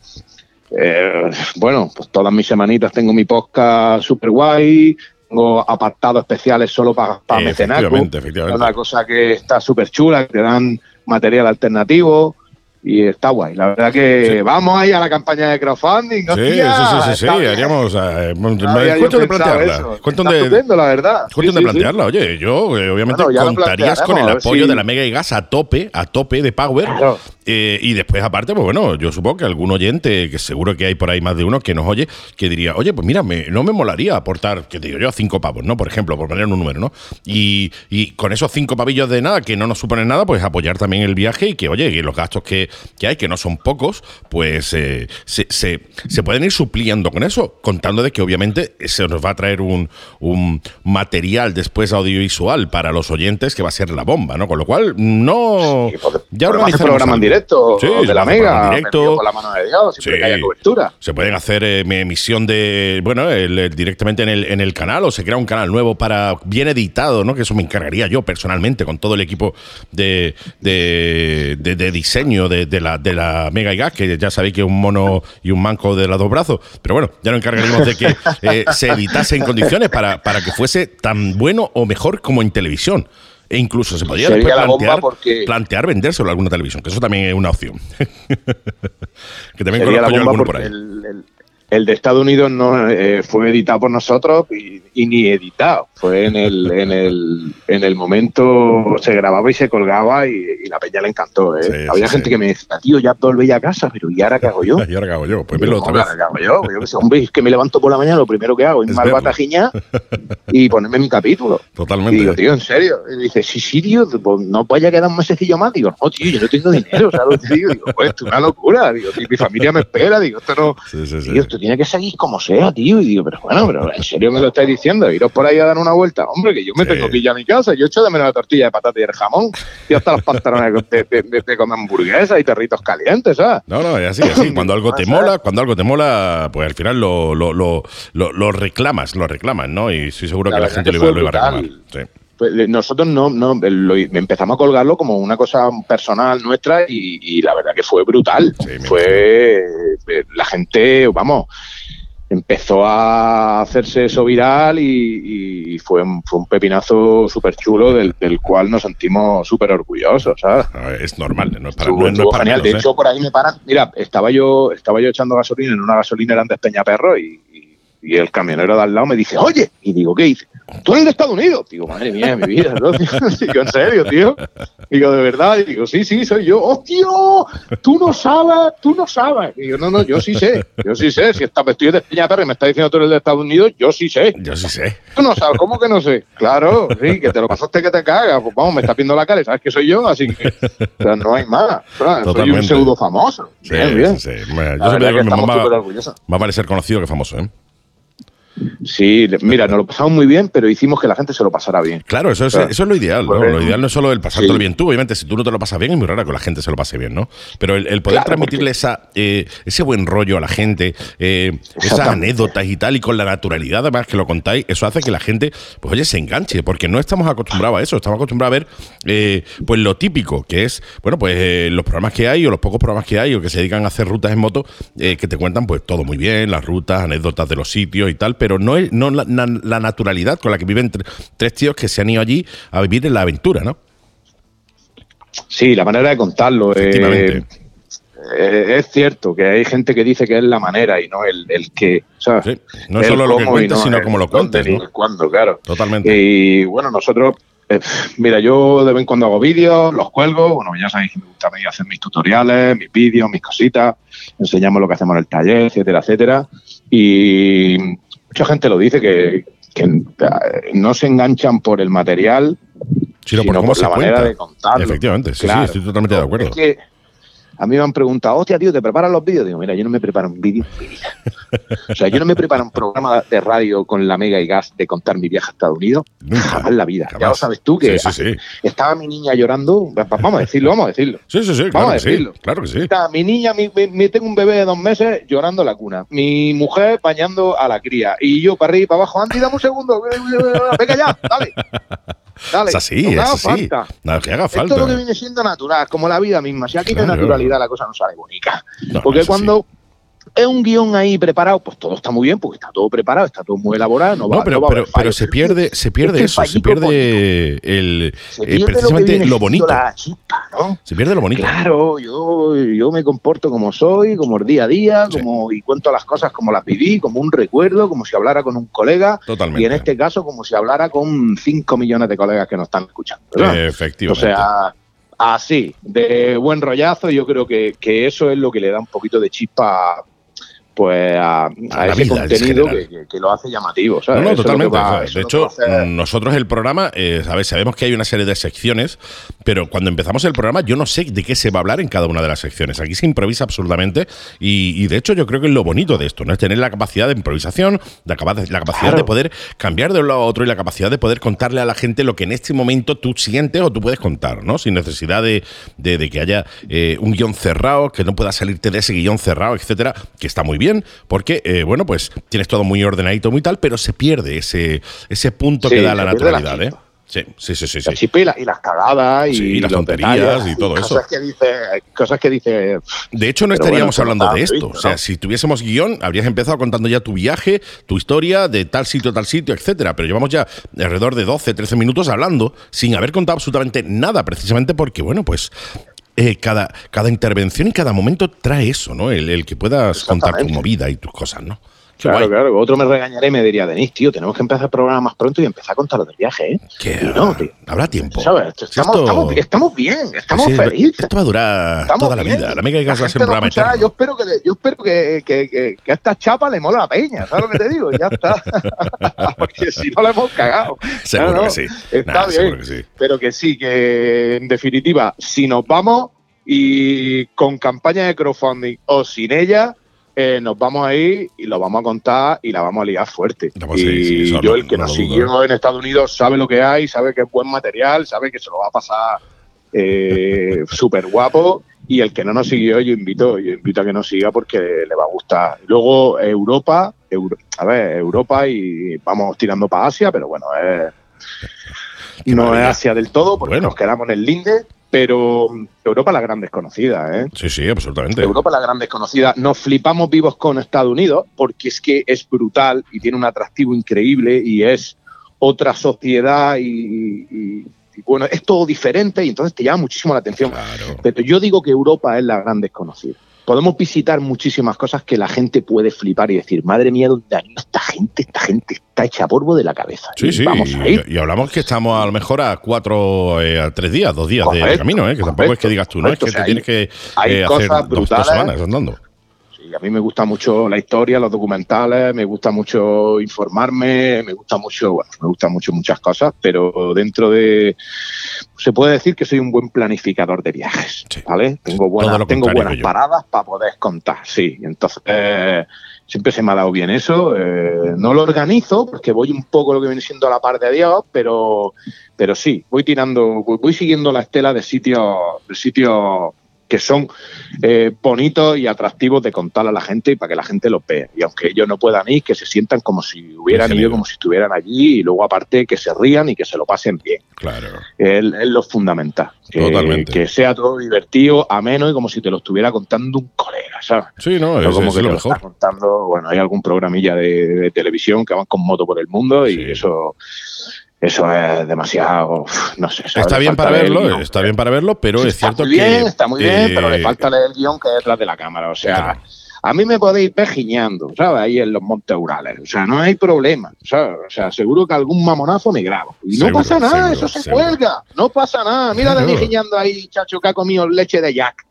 eh, bueno, pues todas mis semanitas tengo mi podcast super guay, tengo apartados especiales solo para Eh, mecenazgo. efectivamente, efectivamente. una cosa que está súper chula, que te dan material alternativo y está guay. La verdad que Sí. vamos ahí a la campaña de crowdfunding. Sí, hostia, sí, sí, sí, sí, haríamos. eh, cuestión de plantearla. Está de, estupendo, la verdad. Sí, de plantearla. Oye, yo eh, obviamente contarías con el apoyo si- de la Mega y Gas a tope, a tope de Power. Claro. Eh, y después, aparte, pues bueno, yo supongo que algún oyente, que seguro que hay por ahí más de uno, que nos oye, que diría, oye, pues mira, me- no me molaría aportar, que te digo yo, cinco pavos, ¿no? Por ejemplo, por poner un número, ¿no? Y, y con esos cinco pavillos de nada, que no nos suponen nada, pues apoyar también el viaje y que, oye, que los gastos que, que hay, que no son pocos, pues eh, se, se- se pueden ir supliendo con eso, contando de que obviamente se nos va a traer un, un material después audiovisual para los oyentes que va a ser la bomba, ¿no? Con lo cual, no... Sí, ya organizaremos programa en directo Sí, de la Mega, directo. con la mano de Dios, siempre Sí. que haya cobertura. Se pueden hacer eh, mi emisión de, bueno, el- el- directamente en el, en el canal o se crea un canal nuevo para bien editado, ¿no? Que eso me encargaría yo personalmente con todo el equipo de, de, de- de diseño de, de la, de la Mega y Gas, que ya sabéis que es un mono y un manco de los dos brazos. Pero bueno, ya nos encargaremos de que eh, se editase en condiciones para, para que fuese tan bueno o mejor como en televisión. E incluso se podría después plantear, porque- plantear vendérselo a alguna televisión, que eso también es una opción. <laughs> que también conozco yo alguno por ahí. el, el- el de Estados Unidos no eh, fue editado por nosotros y, y ni editado. Fue en el, <laughs> en el en el momento se grababa y se colgaba y, y la peña le encantó. ¿eh? Sí, Había sí, gente sí. que me decía, tío, ya volví a casa, pero ¿y ahora qué hago yo? <laughs> ¿Y ahora qué hago yo? Pues Digo, velo otra "Joder, vez. ¿qué hago yo? Yo qué sé, hombre, es que me levanto por la mañana, lo primero que hago es Es mal verlo. batajiña <laughs> y ponerme mi capítulo. Y Totalmente. digo, tío, ¿en serio? Y dice, sí, sí, tío, pues no vaya a quedar un mesecillo más. Digo, no, tío, yo no tengo dinero, ¿sabes? Digo, pues es una locura. Digo, tío, mi familia me espera. Digo, esto no. Sí, sí, sí. Tío, esto tiene que seguir como sea, tío. Y digo, pero bueno, pero ¿en serio me lo estáis diciendo? Iros por ahí a dar una vuelta. Hombre, que yo me Sí. tengo que ir a mi casa. Yo echo de menos la tortilla de patata y el jamón. Y hasta los pantalones de, de, de- de comer hamburguesas y perritos calientes, ¿sabes? No, no, es así, así. Cuando algo te <laughs> mola, cuando algo te mola, pues al final lo, lo, lo, lo, reclamas, lo reclamas, ¿no? Y estoy seguro La que la gente lo iba, lo iba a reclamar. Sí. Pues, nosotros no, no lo- empezamos a colgarlo como una cosa personal nuestra y, y la verdad que fue brutal. Sí, fue eh, la gente, vamos, empezó a hacerse eso viral y, y fue, un, fue un pepinazo súper chulo del, del cual nos sentimos súper orgullosos, ¿sabes? A ver, Es normal, no es para, no, es- no estuvo es para genial. menos, De ¿eh? hecho, por ahí me paran. Mira, estaba yo, estaba yo echando gasolina en una gasolinera antes Peñaperro y, y, el camionero de al lado me dice, oye, y digo, ¿qué dice? Tú eres de Estados Unidos. Digo, madre mía, mi vida, ¿no? <laughs> Digo, en serio, tío. Digo, de verdad. Digo, sí, sí, soy yo. ¡Hostia! Tú no sabes, tú no sabes. Digo, no, no, yo sí sé. Yo sí sé. Si está, estoy de Peñaperro y me está diciendo tú eres de Estados Unidos, yo sí sé. Yo sí sé. Tú no sabes, ¿cómo que no sé? Claro, sí, que te lo pasaste que te cagas. Pues vamos, me está viendo la cara y sabes que soy yo, así que o sea, no hay más. O sea, soy un pseudo famoso. Sí, bien, bien. sí, sí. Bueno, yo siempre digo que mi mamá va a parecer conocido que famoso, ¿eh? Sí, mira, nos lo pasamos muy bien, pero hicimos que la gente se lo pasara bien. Claro, eso es, Claro. eso es lo ideal, ¿no? Lo ideal no es solo el pasártelo Sí. bien tú, obviamente, si tú no te lo pasas bien es muy raro que la gente se lo pase bien, ¿no? Pero el, el poder Claro, transmitirle esa, eh, ese buen rollo a la gente, eh, esas anécdotas y tal, y con la naturalidad además que lo contáis, eso hace que la gente, pues oye, se enganche, porque no estamos acostumbrados a eso, estamos acostumbrados a ver, eh, pues lo típico, que es, bueno, pues eh, los programas que hay o los pocos programas que hay o que se dedican a hacer rutas en moto, eh, que te cuentan pues todo muy bien, las rutas, anécdotas de los sitios y tal, pero no es no la, na- la naturalidad con la que viven tre- tres tíos que se han ido allí a vivir en la aventura, ¿no? Sí, la manera de contarlo. eh, eh, es cierto que hay gente que dice que es la manera y no el, el que. ¿sabes? Sí, no es solo lo que cuentes, no sino el cómo lo cuentes, ¿no? cuándo, claro. Totalmente. Y bueno, nosotros, eh, mira, yo de vez en cuando hago vídeos, los cuelgo, bueno, ya sabéis que me gusta a hacer mis tutoriales, mis vídeos, mis cositas, enseñamos lo que hacemos en el taller, etcétera, etcétera. Y mucha gente lo dice que, que, eh, no se enganchan por el material, Sino por sino cómo por se la manera cuenta. de contarlo. Efectivamente, sí, sí, Claro. estoy totalmente de acuerdo. Es que a mí me han preguntado, hostia, tío, ¿te preparas los vídeos? Digo, mira, yo no me preparo un vídeo en mi vida. O sea, yo no me preparo un programa de radio con la Mega y Gas de contar mi viaje a Estados Unidos. Nunca. Jamás la vida. Ya lo sabes tú que Sí, sí, sí. estaba mi niña llorando. Va- Vamos a decirlo, vamos a decirlo. Sí, sí, sí, Vamos claro a que sí. decirlo. Claro que sí. Está mi niña, mi, tengo un bebé de dos meses llorando en la cuna. Mi mujer bañando a la cría. Y yo para arriba y para abajo. Andy, dame un segundo. Venga ya, dale. <laughs> Dale. Es así, no es haga así. falta. Nada que haga Es todo lo que falta. viene siendo natural, como la vida misma. Si aquí no hay naturalidad, la cosa no sale bonita. No, Porque sí. cuando es un guion ahí preparado, pues todo está muy bien, porque está todo preparado, está todo muy elaborado. No, va, No, pero, va pero, se pierde, se pierde es que el eso, se pierde el Se eh, pierde precisamente lo, bonito. La chispa, ¿no? Se pierde lo bonito. Claro, yo, yo me comporto como soy, como el día a día, Sí. como y cuento las cosas como las viví, como un recuerdo, como si hablara con un colega, Totalmente. y en este caso como si hablara con 5 millones de colegas que nos están escuchando. ¿verdad? O Efectivamente. sea, así, de buen rollazo, yo creo que, que eso es lo que le da un poquito de chispa pues a, a A la ese vida contenido que, que- que lo hace llamativo. No, ¿sabes? no, totalmente. va- de hecho, mm, nosotros el programa, eh, a ver, sabemos que hay una serie de secciones, pero cuando empezamos el programa yo no sé de qué se va a hablar en cada una de las secciones. Aquí se improvisa absolutamente y, y de hecho yo creo que es lo bonito de esto, ¿no? Es tener la capacidad de improvisación, la, capa- la capacidad Claro. de poder cambiar de un lado a otro y la capacidad de poder contarle a la gente lo que en este momento tú sientes o tú puedes contar, ¿no? Sin necesidad de, de- de que haya eh, un guion cerrado, que no pueda salirte de ese guion cerrado, etcétera, que está muy bien, porque, eh, bueno, pues tienes todo muy ordenadito, muy tal, pero se pierde ese, ese punto Sí, que da la naturalidad, ¿eh? Sí, sí, sí, sí. sí. y, la- y las cagadas y, Sí, las tonterías y todo cosas eso. Que dice, cosas que dice, De hecho, no estaríamos bueno, hablando de esto. O sea, si tuviésemos guion, habrías empezado contando ya tu viaje, tu historia, de tal sitio, tal sitio, etcétera. Pero llevamos ya alrededor de 12, 13 minutos hablando sin haber contado absolutamente nada, precisamente porque, bueno, pues. Eh, cada, cada intervención y cada momento trae eso, ¿no? El, el que puedas contar tu movida y tus cosas, ¿no? Claro, guay. claro, otro me regañaré y me diría, Denis, tío, tenemos que empezar el programa más pronto y empezar a contar lo del viaje, ¿eh? Que, no, tío. habrá tiempo. ¿Sabes? Estamos, esto- estamos, estamos bien, estamos sí, felices. Esto va a durar Estamos toda la bien. vida. La mega gas va a ser un programa. Yo espero, que, yo espero que, que, que, que a esta chapa le mola la peña, ¿sabes lo que te digo? Ya está. <laughs> Porque si no la hemos cagado. Seguro No, no, que sí. Está Nah, bien. que sí. Pero que sí, que en definitiva, si nos vamos y con campaña de crowdfunding o sin ella, eh, nos vamos a ir y lo vamos a contar y la vamos a liar fuerte. Vamos, y sí, sí, eso yo, no- el que no nos siguió en Estados Unidos, sabe lo que hay, sabe que es buen material, sabe que se lo va a pasar eh, <laughs> súper guapo. Y el que no nos siguió, yo invito, yo invito a que nos siga porque le va a gustar. Luego Europa, Euro- a ver, Europa y vamos tirando para Asia, pero bueno, es, no es Asia del todo porque Bueno. nos quedamos en el Linde, pero Europa es la gran desconocida, ¿eh? Sí, sí, absolutamente. Europa es la gran desconocida. Nos flipamos vivos con Estados Unidos porque es que es brutal y tiene un atractivo increíble y es otra sociedad y, y- y, bueno, es todo diferente y entonces te llama muchísimo la atención. Claro. Pero yo digo que Europa es la gran desconocida. Podemos visitar muchísimas cosas que la gente puede flipar y decir, madre mía, ¿dónde ha ido esta gente? Esta gente está hecha polvo de la cabeza. Sí, Y sí. Vamos a ir. Y, y hablamos que estamos a lo mejor a cuatro, eh, a tres días, dos días de Correcto, camino, ¿eh? Que tampoco es que correcto, digas tú, no es correcto. que O sea, te tienes que hay eh, hacer cosas dos, dos semanas andando. Y a mí me gusta mucho la historia, los documentales, me gusta mucho informarme, me gusta mucho, bueno, me gusta mucho muchas cosas, pero dentro de se puede decir que soy un buen planificador de viajes, ¿vale? Tengo buenas, tengo buenas paradas para poder contar, sí. Entonces siempre se me ha dado bien eso. Eh, no lo organizo porque voy un poco lo que viene siendo a la par de Dios, pero, pero sí, voy tirando, voy, siguiendo la estela de sitios, de sitios que son eh, bonitos y atractivos de contar a la gente y para que la gente lo vea. Y aunque ellos no puedan ir, que se sientan como si hubieran ido, como si estuvieran allí y luego aparte que se rían y que se lo pasen bien. Claro. Es, lo fundamental. Que, que sea todo divertido, ameno y como si te lo estuviera contando un colega, ¿sabes? Sí, no, es, como que lo te mejor. está contando, bueno, hay algún programilla de, televisión que van con moto por el mundo y eso eso es demasiado, no sé. Está bien para verlo, está bien para verlo, pero es cierto muy que... Bien, está muy bien, pero le falta leer el guion que es detrás de la cámara, o sea... A mí me podéis ver giñando, ¿sabes? Ahí en los Montes Urales. O sea, no hay problema, ¿sabes? O sea, seguro que algún mamonazo me grabo. Y no pasa nada, eso se cuelga. No pasa nada. Mira de mí giñando ahí, chacho, que ha comido leche de Jack.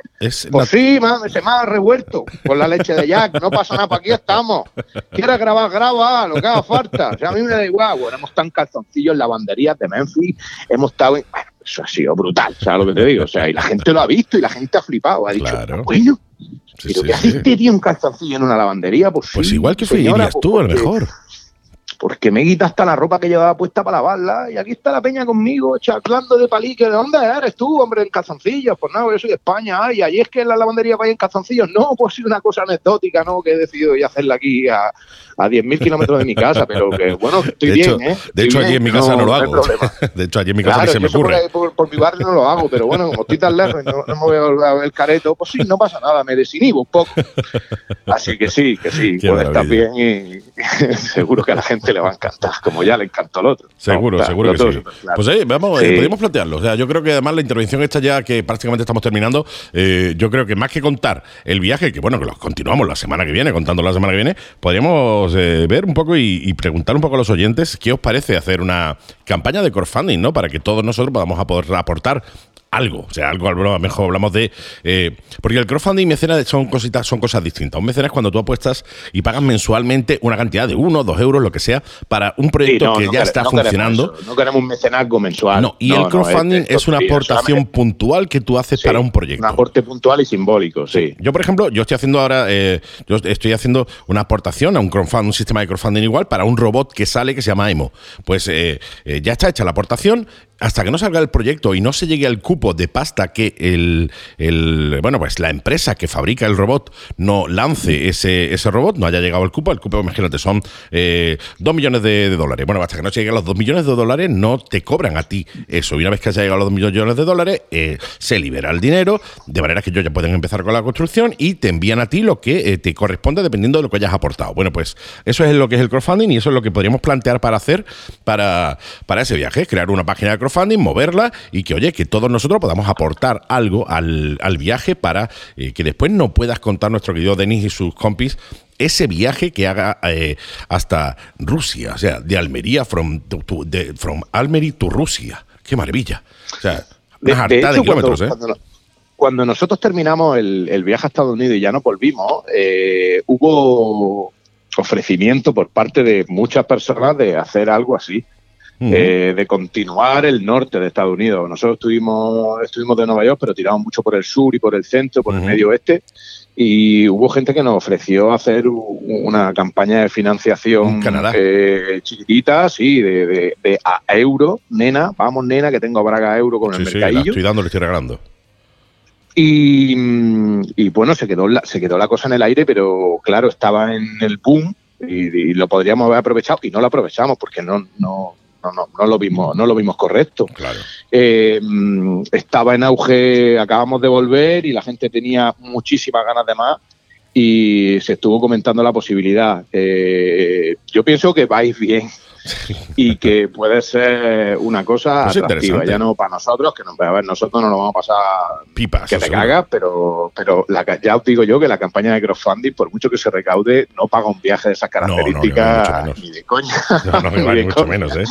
pues sí, man, se me ha revuelto con la leche de Jack. No pasa nada, para aquí estamos. Quieres grabar, graba, lo que haga falta. O sea, a mí me da igual. Bueno, hemos estado en calzoncillos en lavanderías de Memphis. Hemos estado en... Bueno, eso ha sido brutal, ¿sabes lo que te digo? O sea, y la gente lo ha visto y la gente ha flipado. Ha dicho, claro. bueno, ¿Pero qué hace este tío un calzoncillo en una lavandería? Pues, pues igual que señora, pues tú, a lo mejor porque me quita hasta la ropa que llevaba puesta para lavarla y aquí está la peña conmigo charlando de palique. ¿De dónde eres tú, hombre, en calzoncillos? Pues no, yo soy de España. y allí es que en la lavandería ir en calzoncillos. No, pues sí, una cosa anecdótica, ¿no? Que he decidido hacerla aquí a, a 10.000 kilómetros de mi casa, pero que bueno, estoy bien, ¿eh? De hecho, allí en mi casa no, lo hago. <laughs> de hecho, allí en mi casa ni se me ocurre. Por, por, mi barrio no lo hago, pero bueno, como estoy tan lejos y no, me voy a ver el careto, pues sí, no pasa nada, me desinhibo un poco. <laughs> Así que sí, que sí, puede estar bien y <laughs> seguro que a la gente le va a encantar como ya le encantó al otro. Seguro, seguro que sí. Pues eh, vamos, eh, podemos plantearlo. O sea, yo creo que además la intervención esta ya que prácticamente estamos terminando, eh, yo creo que más que contar el viaje, que bueno, que lo continuamos la semana que viene, contando la semana que viene, podríamos ver un poco y, preguntar un poco a los oyentes qué os parece hacer una campaña de crowdfunding, ¿no? Para que todos nosotros podamos aportar algo. O sea, algo, mejor hablamos de. Eh, porque el crowdfunding y mecenas son cositas, son cosas distintas. Un mecenas es cuando tú apuestas y pagas mensualmente una cantidad de uno, dos euros, lo que sea, para un proyecto que ya está funcionando. no queremos un mecenazgo mensual. No, y el crowdfunding es, una aportación puntual que tú haces para un proyecto. Un aporte puntual y simbólico, sí. Yo, por ejemplo, yo estoy haciendo ahora, eh, yo estoy haciendo una aportación a un crowdfunding, un sistema de crowdfunding igual, para un robot que sale que se llama Emo. Pues eh, ya está hecha la aportación hasta que no salga el proyecto y no se llegue al cupo de pasta que el, el, bueno pues la empresa que fabrica el robot no lance ese, ese robot, no haya llegado al cupo, el cupo imagínate son eh, 2 millones de, dólares. Bueno, hasta que no se llegue a los 2 millones de dólares no te cobran a ti eso. Y una vez que haya llegado a los 2 millones de dólares, eh, se libera el dinero, de manera que ellos ya pueden empezar con la construcción y te envían a ti lo que eh, te corresponde dependiendo de lo que hayas aportado. Bueno, pues eso es lo que es el crowdfunding y eso es lo que podríamos plantear para hacer para, para ese viaje, crear una página de crowdfunding, moverla y que, oye, que todos nosotros podamos aportar algo al, viaje para eh, que después no puedas contar nuestro querido Denis y sus compis ese viaje que haga eh, hasta Rusia, o sea, de Almería, from, de, from Almería to Rusia. ¡Qué maravilla! O sea, una de, de, kilómetros, ¿eh? Cuando, nosotros terminamos el, viaje a Estados Unidos y ya no volvimos, hubo ofrecimiento por parte de muchas personas de hacer algo así. Eh, de continuar el norte de Estados Unidos. Nosotros estuvimos, estuvimos de Nueva York, pero tiramos mucho por el sur y por el centro, por el medio oeste. Y hubo gente que nos ofreció hacer una campaña de financiación eh, chiquitita, sí, de, de, a euro, nena, vamos nena, que tengo braga euro con el mercadillo. Sí, estoy dando, le estoy regalando. Y, bueno, se quedó, la, se quedó la cosa en el aire, pero claro, estaba en el boom y, lo podríamos haber aprovechado y no lo aprovechamos porque no, no, no, no, lo vimos, no lo vimos correcto. Eh, estaba en auge, acabamos de volver y la gente tenía muchísimas ganas de más y se estuvo comentando la posibilidad. Eh, yo pienso que vais bien <laughs> y que puede ser una cosa pues atractiva, ya no para nosotros, que a ver, nosotros no nos vamos a pasar pipas que te cagas, pero, pero ya os digo yo que la campaña de crowdfunding, por mucho que se recaude, no paga un viaje de esas características ni de coña. <laughs> <laughs> ni mucho menos, ¿eh?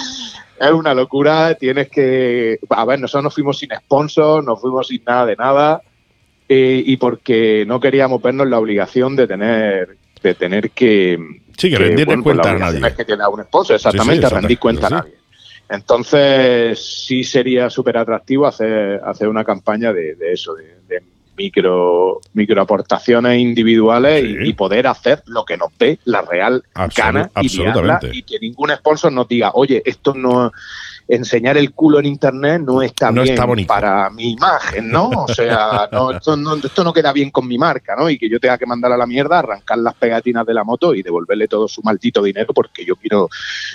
Es una locura, tienes que... A ver, nosotros nos fuimos sin sponsor, nos fuimos sin nada de nada eh, y porque no queríamos vernos la obligación de tener de tener que Sí, que rendirle bueno, pues la cuenta a nadie. es que tiene a un sponsor, exactamente, Sí, sí, rendir cuenta a nadie. Entonces, sí sería súper atractivo hacer, hacer una campaña de, de eso, de, de micro, micro aportaciones individuales Sí. y, y poder hacer lo que nos dé la real Absolu- gana y, absolutamente. y que ningún sponsor nos diga, oye, esto no enseñar el culo en internet no está No bien está para mi imagen, ¿no? O sea, no, <laughs> esto, no, esto no queda bien con mi marca, ¿no? Y que yo tenga que mandar a la mierda, arrancar las pegatinas de la moto y devolverle todo su maldito dinero porque yo quiero,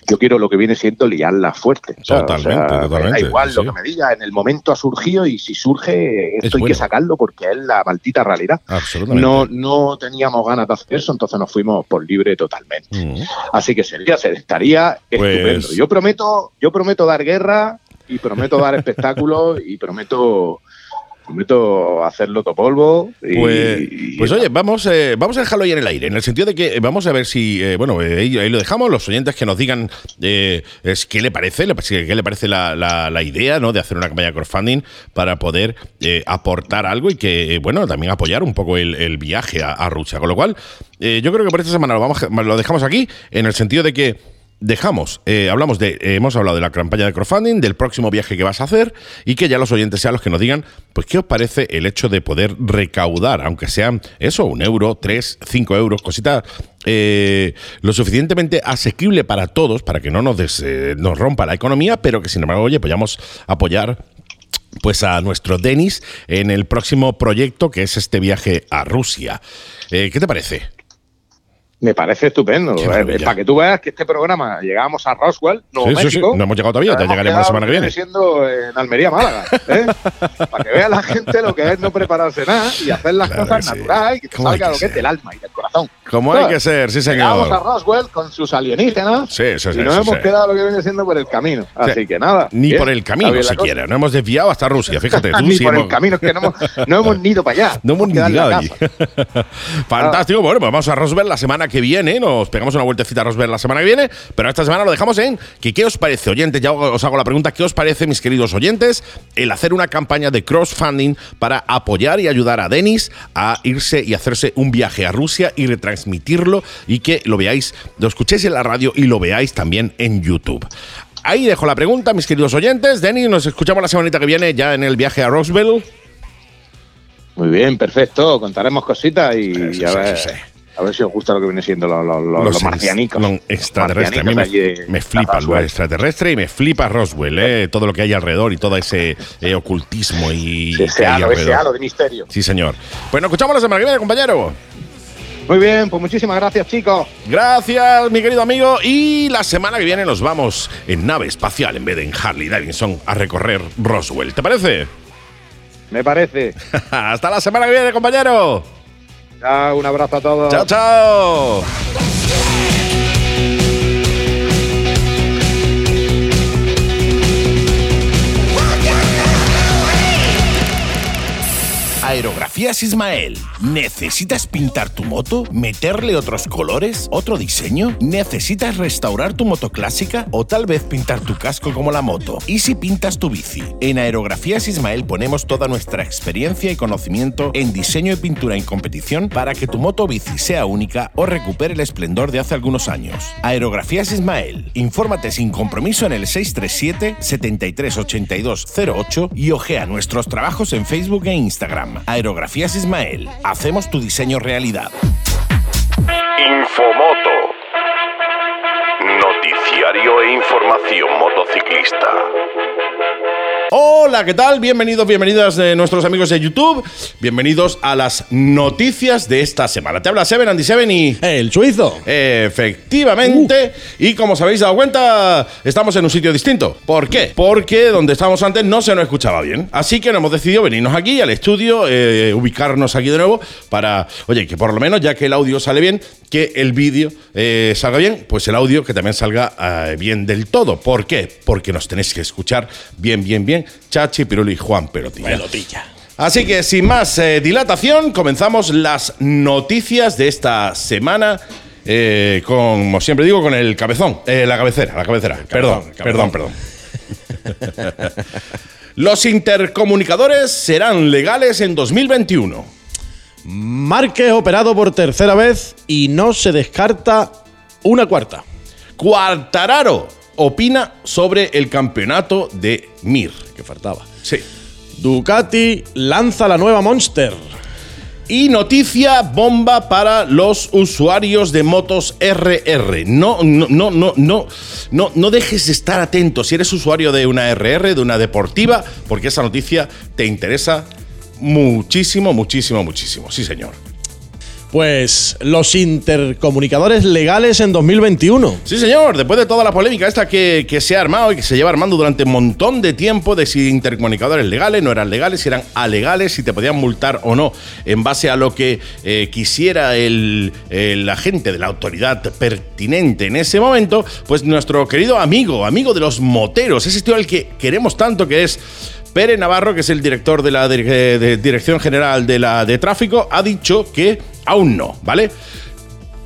yo quiero lo que viene siendo liarla fuerte. Sea, Totalmente, o sea, me totalmente, Da igual lo que me diga, en el momento ha surgido y si surge, Es esto hay bueno. que sacarlo porque es la maldita realidad. Absolutamente. No, no teníamos ganas de hacer eso, entonces nos fuimos por libre totalmente. Mm. Así que sería, se estaría Pues- estupendo. Yo prometo, yo prometo dar guerra y prometo dar <laughs> espectáculos y prometo, prometo hacerlo topolvo. Y, Pues, y- pues oye, vamos, eh, vamos a dejarlo ahí en el aire, en el sentido de que eh, vamos a ver si, eh, bueno, eh, ahí, ahí lo dejamos, los oyentes que nos digan es, qué le parece, le- qué le parece la, la- la idea ¿no? de hacer una campaña de crowdfunding para poder aportar algo y que, bueno, también apoyar un poco el, el viaje a, a Rusia. Con lo cual, yo creo que por esta semana lo, vamos, lo dejamos aquí, en el sentido de que dejamos, eh, hablamos de, eh, hemos hablado de la campaña de crowdfunding, del próximo viaje que vas a hacer y que ya los oyentes sean los que nos digan, pues qué os parece el hecho de poder recaudar, aunque sean eso, un euro, tres, cinco euros, cosita eh, lo suficientemente asequible para todos, para que no nos, des- eh, nos rompa la economía, pero que sin embargo, oye, podamos apoyar pues a nuestro Denis en el próximo proyecto que es este viaje a Rusia. ¿Qué te parece? Me parece estupendo. Eh, para que tú veas que este programa llegamos a Roswell, Nuevo Sí, sí, sí. México. No hemos llegado todavía, ya llegaremos la semana que viene. siendo en Almería, Málaga. ¿eh? <laughs> para que vea la gente lo que es no prepararse nada y hacer las Claro cosas sí. naturales y que te ¿Cómo hay salga que lo que es del alma y del corazón. Como hay que ser, sí Llegamos a señor. Roswell con sus alienígenas Sí, sí, sí, y nos sí, hemos sí. quedado lo que viene siendo por el camino. Así que nada. Ni bien, por el camino siquiera. No hemos desviado hasta Rusia. <laughs> Fíjate, tú Ni sí por el hemos- camino, es que no hemos, no hemos ni ido para allá. <laughs> No hemos ni llegado allí. Fantástico. Bueno, pues vamos a Roswell la semana que viene. Nos pegamos una vueltecita a Roswell la semana que viene. Pero esta semana lo dejamos en que qué os parece, oyentes. Ya os hago la pregunta. ¿Qué os parece, mis queridos oyentes, el hacer una campaña de crowdfunding para apoyar y ayudar a Denis a irse y hacerse un viaje a Rusia y retransmitirlo y que lo veáis, lo escuchéis en la radio y lo veáis también en YouTube? Ahí dejo la pregunta, mis queridos oyentes. Denis, nos escuchamos la semanita que viene ya en el viaje a Roswell. Muy bien, perfecto. Contaremos cositas y, Sí, a, ver, sí. A ver si os gusta lo que viene siendo los, marcianicos. Los extraterrestres. A mí me, flipa Roswell. extraterrestre y me flipa Roswell, eh, todo lo que hay alrededor y todo ese eh, ocultismo y Sí, ese halo, ese halo de misterio. Sí, señor. Pues nos escuchamos la semana que viene, compañero. Muy bien, pues muchísimas gracias, chicos. Gracias, mi querido amigo. Y la semana que viene nos vamos en nave espacial en vez de en Harley Davidson a recorrer Roswell. ¿Te parece? Me parece. <laughs> Hasta la semana que viene, compañero. Un abrazo a todos. Chao, chao. Aerografías Ismael. ¿Necesitas pintar tu moto? ¿Meterle otros colores? ¿Otro diseño? ¿Necesitas restaurar tu moto clásica? ¿O tal vez pintar tu casco como la moto? ¿Y si pintas tu bici? En Aerografías Ismael ponemos toda nuestra experiencia y conocimiento en diseño y pintura en competición para que tu moto bici sea única o recupere el esplendor de hace algunos años. Aerografías Ismael. Infórmate sin compromiso en el 637 738208 y ojea nuestros trabajos en Facebook e Instagram. Aerografías Ismael. Hacemos tu diseño realidad. Infomoto. Noticiario e información motociclista. Hola, ¿qué tal? Bienvenidos, bienvenidas de nuestros amigos de YouTube. Bienvenidos a las noticias de esta semana. Te habla Seven Andy Seven y. El suizo. Efectivamente. Y como os habéis dado cuenta, estamos en un sitio distinto. ¿Por qué? Porque donde estábamos antes no se nos escuchaba bien. Así que nos hemos decidido venirnos aquí al estudio, eh, ubicarnos aquí de nuevo para, oye, que por lo menos ya que el audio sale bien, que el vídeo eh, salga bien, pues el audio que también salga eh, bien del todo. ¿Por qué? Porque nos tenéis que escuchar bien, bien, bien. Chachi, Piruli y Juan Pelotilla. Pelotilla. Así que sin más eh, dilatación, comenzamos las noticias de esta semana. eh, con, como siempre digo, con el cabezón, eh, la cabecera, la cabecera. perdón, perdón, perdón. <laughs> Los intercomunicadores serán legales en 2021. Márquez operado por tercera vez y no se descarta una cuarta. Cuartararo opina sobre el campeonato de Mir. Que faltaba. Sí. Ducati lanza la nueva Monster. Y noticia bomba para los usuarios de motos RR. No, no, no, no, no, no, no dejes de estar atento si eres usuario de una RR, de una deportiva, porque esa noticia te interesa muchísimo, muchísimo, muchísimo. Sí, señor. Pues los intercomunicadores legales en 2021. Sí, señor, después de toda la polémica esta que, que se ha armado y que se lleva armando durante un montón de tiempo de si intercomunicadores legales, no eran legales, si eran alegales, si te podían multar o no, en base a lo que eh, quisiera el, el agente de la autoridad pertinente en ese momento, pues nuestro querido amigo, amigo de los moteros, ese tío al que queremos tanto que es Pere Navarro, que es el director de la eh, de Dirección General de, la, de Tráfico, ha dicho que aún no, ¿vale?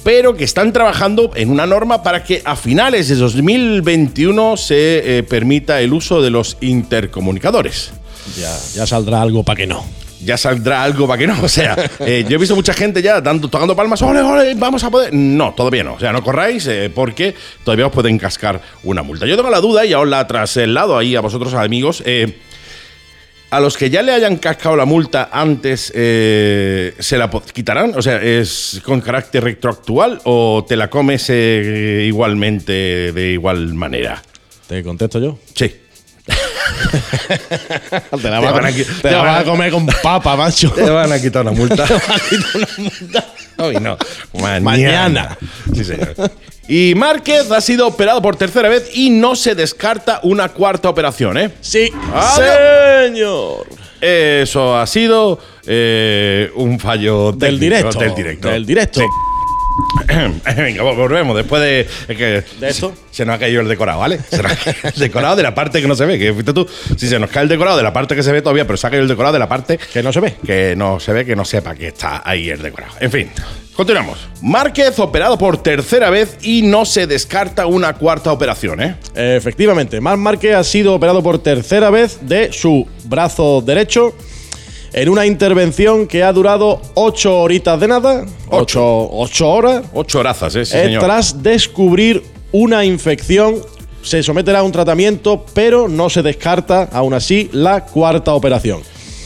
Pero que están trabajando en una norma para que a finales de 2021 se eh, permita el uso de los intercomunicadores. Ya, ya saldrá algo para que no. Ya saldrá algo para que no. O sea, eh, yo he visto mucha gente ya dando, tocando palmas. ¡Ole, ole! Vamos a poder. No, todavía no. O sea, no corráis eh, porque todavía os pueden cascar una multa. Yo tengo la duda y os la traslado ahí a vosotros, amigos. eh, a los que ya le hayan cascado la multa antes, eh, ¿se la quitarán? O sea, ¿es con carácter retroactual o te la comes eh, igualmente de igual manera? ¿Te contesto yo? Sí. <laughs> Te la, Te van a, a qui- te te la van a- a comer con papa, macho. Te van a quitar una <laughs> multa. Hoy no. Mañana. Mañana. Sí, señor. Y Márquez ha sido operado por tercera vez y no se descarta una cuarta operación, ¿eh? Sí, Adiós. señor. Eso ha sido eh, un fallo Del técnico, directo. Del directo. Del directo. Sí. <coughs> Venga, volvemos después de. es que ¿De esto? Se, se nos ha caído el decorado, ¿vale? Se nos ha caído el decorado de la parte que no se ve, que fuiste tú. Si se nos cae el decorado de la parte que se ve todavía, pero se ha caído el decorado de la parte Que no se ve. que no se ve, que no sepa que está ahí el decorado. En fin, continuamos. Márquez operado por tercera vez y no se descarta una cuarta operación, ¿eh? Efectivamente, Marc Márquez ha sido operado por tercera vez de su brazo derecho en una intervención que ha durado ocho horitas de nada. Ocho, ocho horas. Ocho horazas, ¿eh? Sí, señor. tras descubrir una infección, se someterá a un tratamiento, pero no se descarta, aún así, la cuarta operación.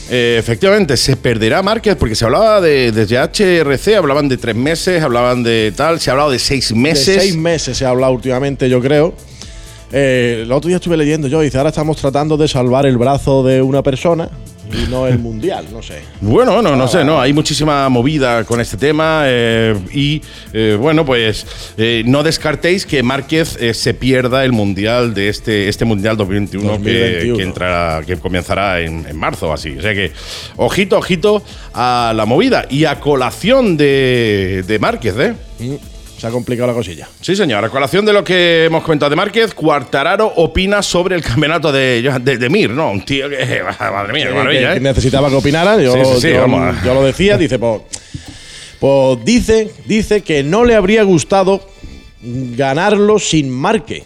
Eh, efectivamente, se perderá Márquez porque se hablaba de desde HRC, hablaban de tres meses, hablaban de tal, se ha hablado de seis meses. De seis meses se ha hablado últimamente, yo creo. Eh, el otro día estuve leyendo yo, dice, ahora estamos tratando de salvar el brazo de una persona y no el mundial, no sé. Bueno, no, no sé, no, hay muchísima movida con este tema eh, y eh, bueno, pues eh, no descartéis que Márquez se pierda el mundial de este este mundial 2021, que- 2021. Que, entrará, que comenzará en, en marzo, así. O sea que ojito, ojito a la movida y a colación de, de Márquez, ¿eh? Mm, Se ha complicado la cosilla. Sí, señor. A colación de lo que hemos comentado de Márquez, Cuartararo opina sobre el campeonato de, de, de Mir, ¿no? Un tío que. <laughs> Madre mía, qué maravilla, que ¿eh? necesitaba que opinara. Yo, Sí, sí, sí, yo- vamos yo lo decía, dice, pues, pues dice, dice que no le habría gustado ganarlo sin marque.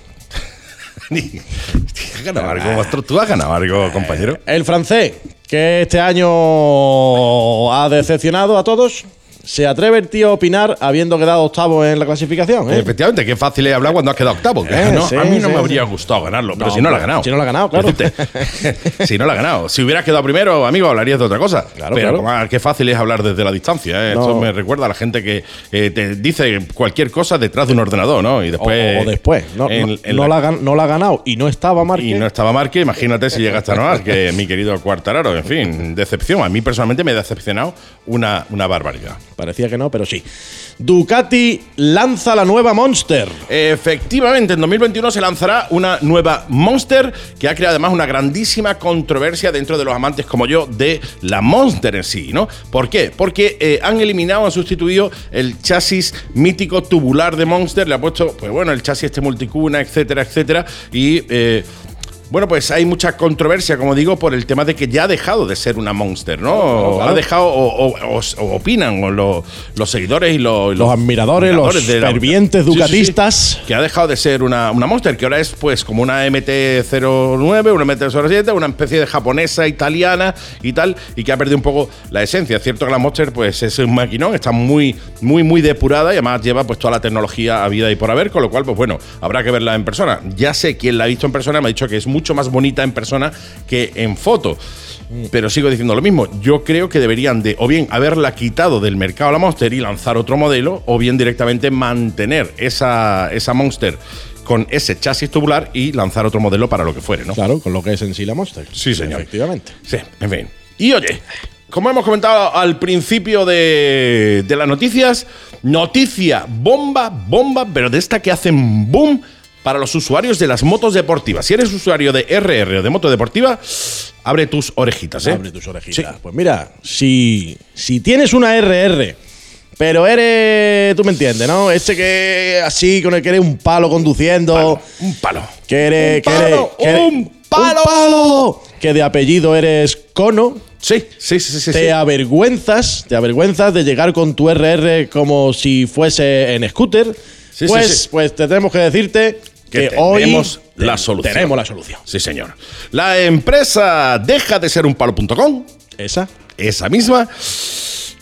<laughs> ¿Has ganado algo, Ostro? ¿Tú has ganado algo, compañero? El francés, que este año ha decepcionado a todos, se atreve el tío a opinar habiendo quedado octavo en la clasificación. ¿eh? Efectivamente, qué fácil es hablar cuando has quedado octavo. Eh, no, sí, a mí no sí, me habría gustado ganarlo, pero No, si no lo ha ganado. si no lo ha ganado, claro. <laughs> Si no lo ha ganado. Si hubieras quedado primero, amigo, hablarías de otra cosa. Claro, pero claro. ah, qué fácil es hablar desde la distancia. ¿eh? No. Esto me recuerda a la gente que te dice cualquier cosa detrás de un ordenador, ¿no? Y después. o después. No, en- no- en no la- la, gan- no la ha ganado y no estaba marque. Y no estaba Marque, imagínate si llegaste a no que mi querido Cuartararo. En fin, decepción. A mí personalmente me ha decepcionado una, una barbaridad. Parecía que no, pero sí. Ducati lanza la nueva Monster. Efectivamente, en 2021 se lanzará una nueva Monster que ha creado además una grandísima controversia dentro de los amantes como yo de la Monster en sí, ¿no? ¿Por qué? Porque eh, han eliminado, han sustituido el chasis mítico tubular de Monster, le ha puesto, pues bueno, el chasis este multicuna, etcétera, etcétera, y... eh, Bueno, pues hay mucha controversia, como digo, por el tema de que ya ha dejado de ser una Monster, ¿no? Claro, claro. Ha dejado, o, o- o- o opinan o lo- los seguidores y lo- y Los admiradores, los fervientes Sí, sí, sí. ducatistas. que ha dejado de ser una, una Monster, que ahora es pues como una MT-09, una MT-07, una especie de japonesa, italiana y tal, y que ha perdido un poco la esencia. Es cierto que la Monster pues es un maquinón, está muy, muy, muy depurada y además lleva pues toda la tecnología a vida y por haber, con lo cual pues bueno, habrá que verla en persona. Ya sé quién la ha visto en persona, me ha dicho que es mucho más bonita en persona que en foto. Pero sigo diciendo lo mismo. Yo creo que deberían de o bien haberla quitado del mercado la Monster y lanzar otro modelo, o bien directamente mantener esa, esa Monster con ese chasis tubular y lanzar otro modelo para lo que fuere, ¿no? Claro, con lo que es en sí la Monster. Sí, señor. Efectivamente. Sí, en fin. Y oye, como hemos comentado al principio de, de las noticias, noticia bomba, bomba, pero de esta que hacen boom para los usuarios de las motos deportivas. Si eres usuario de RR o de moto deportiva, abre tus orejitas, ¿eh? Abre tus orejitas. Pues mira, si, si tienes una RR, pero eres, tú me entiendes, ¿no? Ese que así, con el que eres un palo conduciendo, Un palo. que eres... Un que eres- palo, que eres- un palo. palo, que de apellido eres Cono, Sí, sí, sí, sí. te sí. avergüenzas, te avergüenzas de llegar con tu RR como si fuese en scooter. Sí, sí, pues, sí. pues tenemos que decirte Que que, hoy tenemos la solución. Tenemos la solución. Sí, señor. La empresa deja de ser un palo.com Esa. esa misma,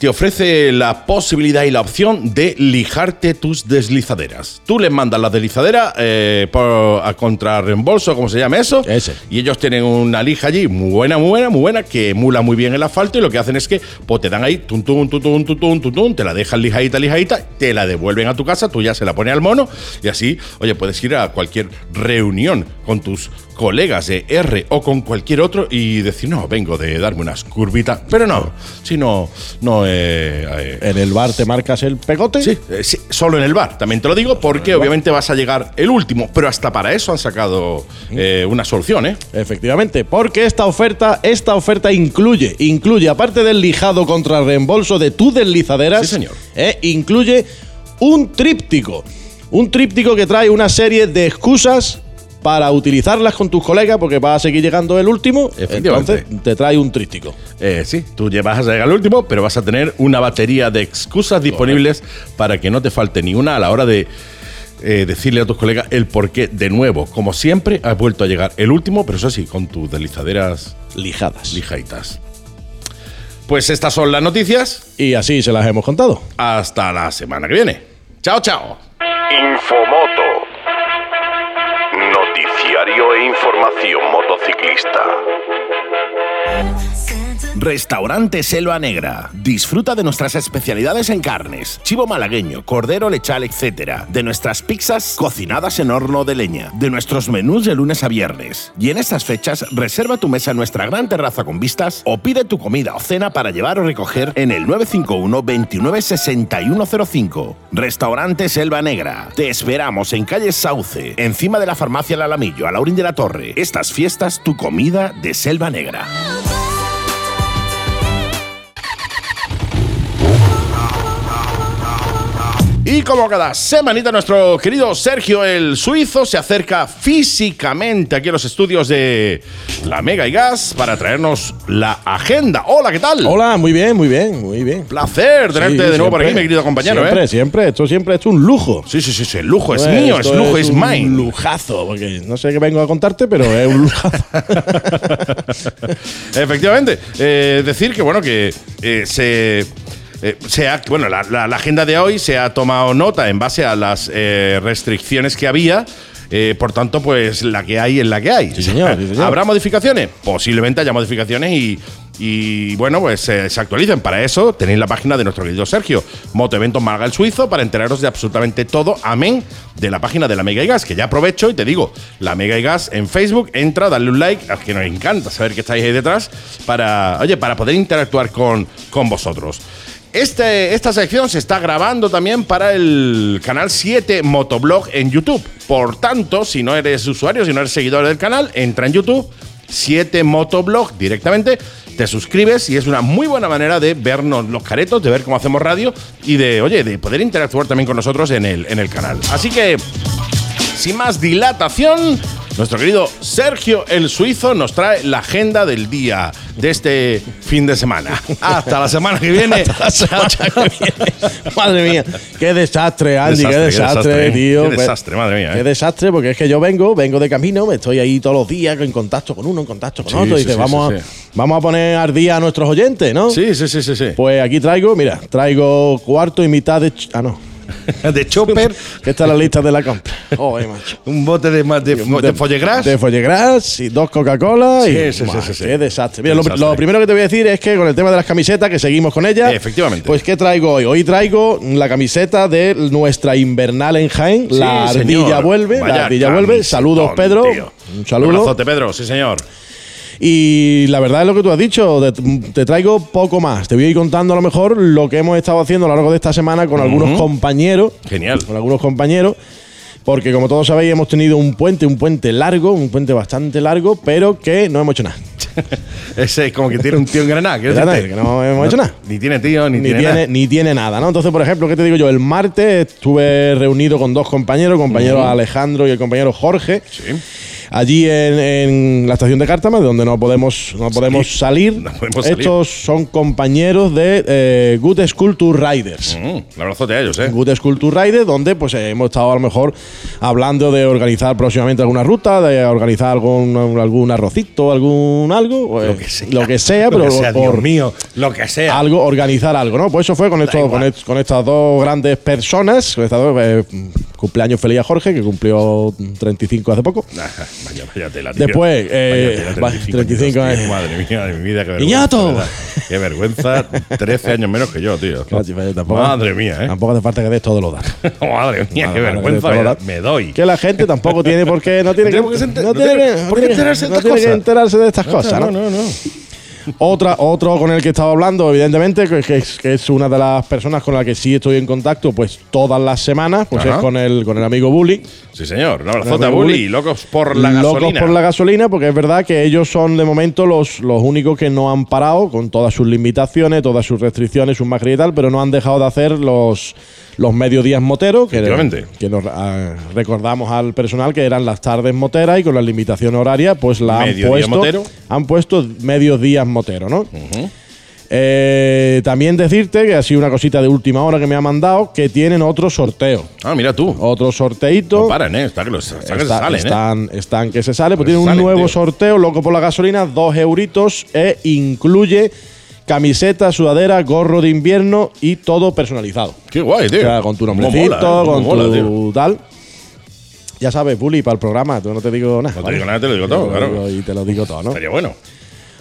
te ofrece la posibilidad y la opción de lijarte tus deslizaderas. Tú les mandas la deslizadera eh, por, a contrarreembolso, como se llama eso. Ese. Y ellos tienen una lija allí muy buena, muy buena, muy buena, que emula muy bien el asfalto y lo que hacen es que pues, te dan ahí, tum, tum, tum, tum, tum, tum, tum, te la dejan lijadita, lijadita, te la devuelven a tu casa, tú ya se la pones al mono y así, oye, puedes ir a cualquier reunión con tus colegas de R o con cualquier otro y decir, no, vengo de darme unas curvitas, pero no, si no, no, eh, eh, En el bar te marcas el pegote. Sí, eh, sí, solo en el bar, también te lo digo, porque obviamente vas a llegar el último, pero hasta para eso han sacado eh, una solución, ¿eh? Efectivamente, porque esta oferta, esta oferta incluye, incluye, aparte del lijado contra reembolso de tu deslizaderas, Sí, señor. incluye un tríptico. Un tríptico que trae una serie de excusas para utilizarlas con tus colegas, porque vas a seguir llegando el último. Efectivamente. Entonces, te trae un tríptico. Eh, sí, tú llevas a llegar al último, pero vas a tener una batería de excusas disponibles para que no te falte ni una a la hora de eh, decirle a tus colegas el por qué, de nuevo, como siempre, has vuelto a llegar el último, pero eso sí, con tus deslizaderas Lijadas. lijaitas. Pues estas son las noticias. y así se las hemos contado. Hasta la semana que viene. Chao, chao. Infomoto. Espacio Motociclista. Restaurante Selva Negra. Disfruta de nuestras especialidades en carnes, chivo malagueño, cordero lechal, etc. De nuestras pizzas cocinadas en horno de leña. De nuestros menús de lunes a viernes. Y en estas fechas, reserva tu mesa en nuestra gran terraza con vistas o pide tu comida o cena para llevar o recoger en el 951 29 6105. Restaurante Selva Negra. Te esperamos en calle Sauce, encima de la farmacia El Alamillo, a Laurín de la Torre. Estas fiestas, tu comida de Selva Negra. Y como cada semanita, nuestro querido Sergio el Suizo se acerca físicamente aquí a los estudios de la Mega y Gas para traernos la agenda. Hola, ¿qué tal? Hola, muy bien, muy bien, muy bien. Placer tenerte Sí, de nuevo por aquí, siempre. mi querido compañero. Siempre, ¿eh? siempre. Esto siempre es un lujo. Sí, sí, sí, sí, el lujo es Pues mío, es lujo, es, un mine. lujazo, porque no sé qué vengo a contarte, pero es un lujazo. <laughs> Efectivamente. Eh, decir que, bueno, que eh, se. Eh, se ha- bueno, la, la- la agenda de hoy se ha tomado nota en base a las eh, restricciones que había. eh, por tanto, pues la que hay es la que hay. Sí, señor, sí, señor. ¿Habrá modificaciones? Posiblemente haya modificaciones y, y, bueno, pues eh, se actualicen. Para eso tenéis la página de nuestro querido Sergio, Motoeventos Marga el Suizo, para enteraros de absolutamente todo, amén, de la página de la Mega y Gas, que ya aprovecho y te digo, la Mega y Gas en Facebook, entra, dale un like, que nos encanta saber que estáis ahí detrás, para, oye, para poder interactuar con, con vosotros. Este, esta sección se está grabando también para el canal 7 Motoblog en YouTube. Por tanto, si no eres usuario, si no eres seguidor del canal, entra en YouTube, 7 Motoblog directamente, te suscribes y es una muy buena manera de vernos los caretos, de ver cómo hacemos radio y de, oye, de poder interactuar también con nosotros en el, en el canal. Así que, sin más dilatación, nuestro querido Sergio el Suizo nos trae la agenda del día de este fin de semana. <laughs> Hasta la semana que viene. Madre mía, qué desastre, Andy, Desastre, qué qué desastre, desastre, tío. qué desastre, madre mía, Qué eh. desastre, porque es que yo vengo, vengo de camino, me estoy ahí todos los días en contacto con uno, en contacto con Sí, otro, y dice, sí, vamos, a, vamos a poner al día a nuestros oyentes, ¿no? Sí, sí, sí, sí, sí. Pues aquí traigo, mira, traigo cuarto y mitad de. Ah, no. <laughs> De chopper, Que está la lista de la compra. Joder, macho. un bote de, de, fo- de follegras. De follegras y dos Coca-Cola. Sí, y, sí, sí, Buah, sí, sí. Qué desastre. Mira, lo, primero que te voy a decir es que con el tema de las camisetas, que seguimos con ellas. Efectivamente. Pues, ¿qué traigo hoy? Hoy traigo la camiseta de nuestra invernal en Jaén. Sí, la ardilla señor. vuelve. Vaya la ardilla vuelve. Saludos, Pedro. tío. Un saludo. abrazote, Pedro, sí, señor. Y la verdad es lo que tú has dicho, te, te traigo poco más. Te voy a ir contando a lo mejor lo que hemos estado haciendo a lo largo de esta semana con algunos compañeros. Genial. Con algunos compañeros. Porque como todos sabéis, hemos tenido un puente, un puente largo, un puente bastante largo, pero que no hemos hecho nada. <laughs> Ese es como que tiene un tío en Granada. Que no hemos hecho nada. Ni tiene tío, ni, Ni tiene, tiene, nada. ni tiene nada, ¿no? Entonces, por ejemplo, ¿qué te digo yo? El martes estuve reunido con dos compañeros, compañero Alejandro y el compañero Jorge. Sí. Allí en, en la estación de Cártama, de donde no podemos, no podemos salir. <laughs> No podemos salir. Estos son compañeros de eh, Good School Tour Riders. Mm, un abrazote a ellos, ¿eh? Good School Tour Riders, donde pues eh, hemos estado a lo mejor hablando de organizar próximamente alguna ruta, de organizar algún, algún arrocito, algún algo, Lo que sea. lo que sea, <laughs> pero que sea, por- Dios mío, lo que sea. algo, organizar algo, ¿no? Pues eso fue con, estos, igual. con, est- con estas dos grandes personas. Con estas dos, eh, cumpleaños feliz a Jorge, que cumplió 35 hace poco. Ah, <laughs> Vaya, vaya tela, tío. <laughs> Después, eh, Vaya tela, va, 35 años, tío. Madre mía de mi vida, qué vergüenza. Verdad. Qué vergüenza, 13 años menos que yo, tío. <laughs> Tampoco- Madre mía, ¿eh? Tampoco hace falta que des todo lo datos. Madre mía, Madre qué vergüenza me, me doy. Que la gente tampoco tiene por qué. No tiene, No tiene no que- no tiene enterarse de estas cosas, ¿no? no, no. Otra, otro con el que estaba hablando, evidentemente, que, es, que es una de las personas con las que sí estoy en contacto, pues todas las semanas, pues Ajá. es con el, con el amigo Bully. Sí, señor. Un abrazote a Bully. Locos por la gasolina. Locos por la gasolina, porque es verdad que ellos son de momento los, los únicos que no han parado con todas sus limitaciones, todas sus restricciones, sus mascarillas y tal, pero no han dejado de hacer los, los mediodías moteros, que, que nos ah, recordamos al personal que eran las tardes moteras y con la limitación horaria, pues la han puesto, motero. han puesto medios días motero, ¿no? Eh, también decirte que ha sido una cosita de última hora que me ha mandado, que tienen otro sorteo. Ah, mira tú. Otro sorteito. No paran, ¿eh? Está que, los, está que se salen, ¿eh? están, están que se sale, pues Que tiene un salen, nuevo tío. sorteo, loco por la gasolina, dos euritos e incluye camiseta, sudadera, gorro de invierno y todo personalizado. Qué guay, tío. O sea, con tu Cómo nombrecito, mola, ¿eh? Cómo con mola, tu tío. tal. Ya sabes, Bully, para el programa, tú no te digo nada. No te digo nada, te lo digo todo, claro. Y te lo digo todo, ¿no? Estaría bueno.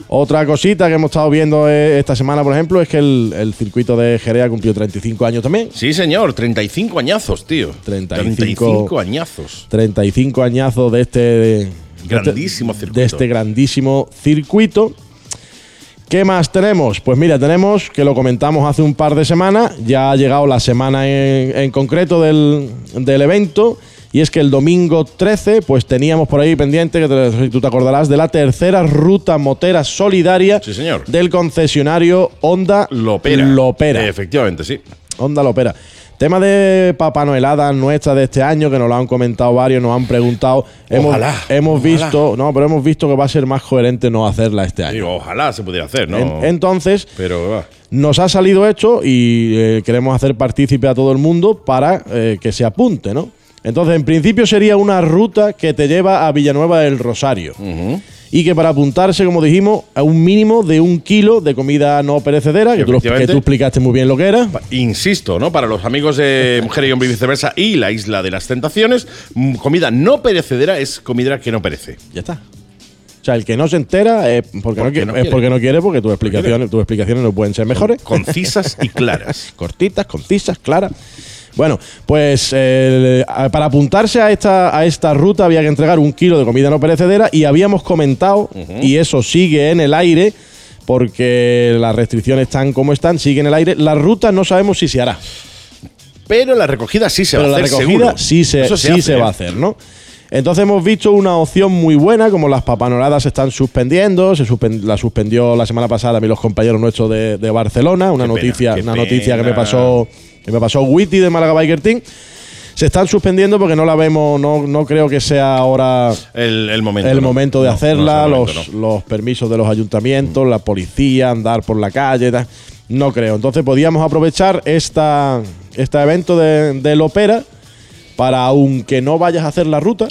Otra cosita que hemos estado viendo eh, esta semana, por ejemplo, es que el, el circuito de Jerez ha cumplido 35 años también. Sí, señor. 35 añazos, tío. 35 35 añazos. 35 añazos de este de Grandísimo este- circuito. de este grandísimo circuito. ¿Qué más tenemos? Pues mira, tenemos que lo comentamos hace un par de semanas, ya ha llegado la semana en, en concreto del, del evento, y es que el domingo 13, pues teníamos por ahí pendiente, que te- tú te acordarás, de la tercera ruta motera solidaria Sí, señor. del concesionario Honda Lopera. Lopera. Efectivamente, sí. Onda Lopera. Tema de Papá Noelada nuestra de este año, que nos lo han comentado varios, nos han preguntado. Hemos, Ojalá, hemos ojalá. visto, no, pero hemos visto que va a ser más coherente no hacerla este año. Ojalá se pudiera hacer, ¿no? En- entonces, Pero nos ha salido hecho y eh, queremos hacer partícipe a todo el mundo para eh, que se apunte, ¿no? Entonces, en principio sería una ruta que te lleva a Villanueva del Rosario. Y que para apuntarse, como dijimos, a un mínimo de un kilo de comida no perecedera, que tú, lo- que tú explicaste muy bien lo que era. Insisto, ¿no? Para los amigos de <laughs> Mujer y Hombre y viceversa y la Isla de las Tentaciones, mm, comida no perecedera es comida que no perece. Ya está. O sea, el que no se entera es porque, no, quiere, es porque no quiere, porque tus explicaciones, tus explicaciones no pueden ser mejores. Concisas y claras. <laughs> Cortitas, concisas, claras. Bueno, pues eh, para apuntarse a esta, a esta ruta había que entregar un kilo de comida no perecedera y habíamos comentado, y eso sigue en el aire, porque las restricciones están como están, sigue en el aire. La ruta no sabemos si se hará. Pero la recogida sí se pero va a la hacer recogida seguro. sí se, Eso sí hace, se ¿eh? va a hacer, ¿no? Entonces hemos visto una opción muy buena, como las papanoradas se están suspendiendo, se la suspendió la semana pasada a mí los compañeros nuestros de, de Barcelona, una Qué noticia, una noticia que me pasó, que me pasó Witty de Málaga Biker Team. se están suspendiendo porque no la vemos, no, no creo que sea ahora El, el momento. el ¿no? momento de No, hacerla, los permisos de los ayuntamientos, la policía, andar por la calle, tal. no creo. Entonces podíamos aprovechar esta, este evento de, del Opera para, aunque no vayas a hacer la ruta,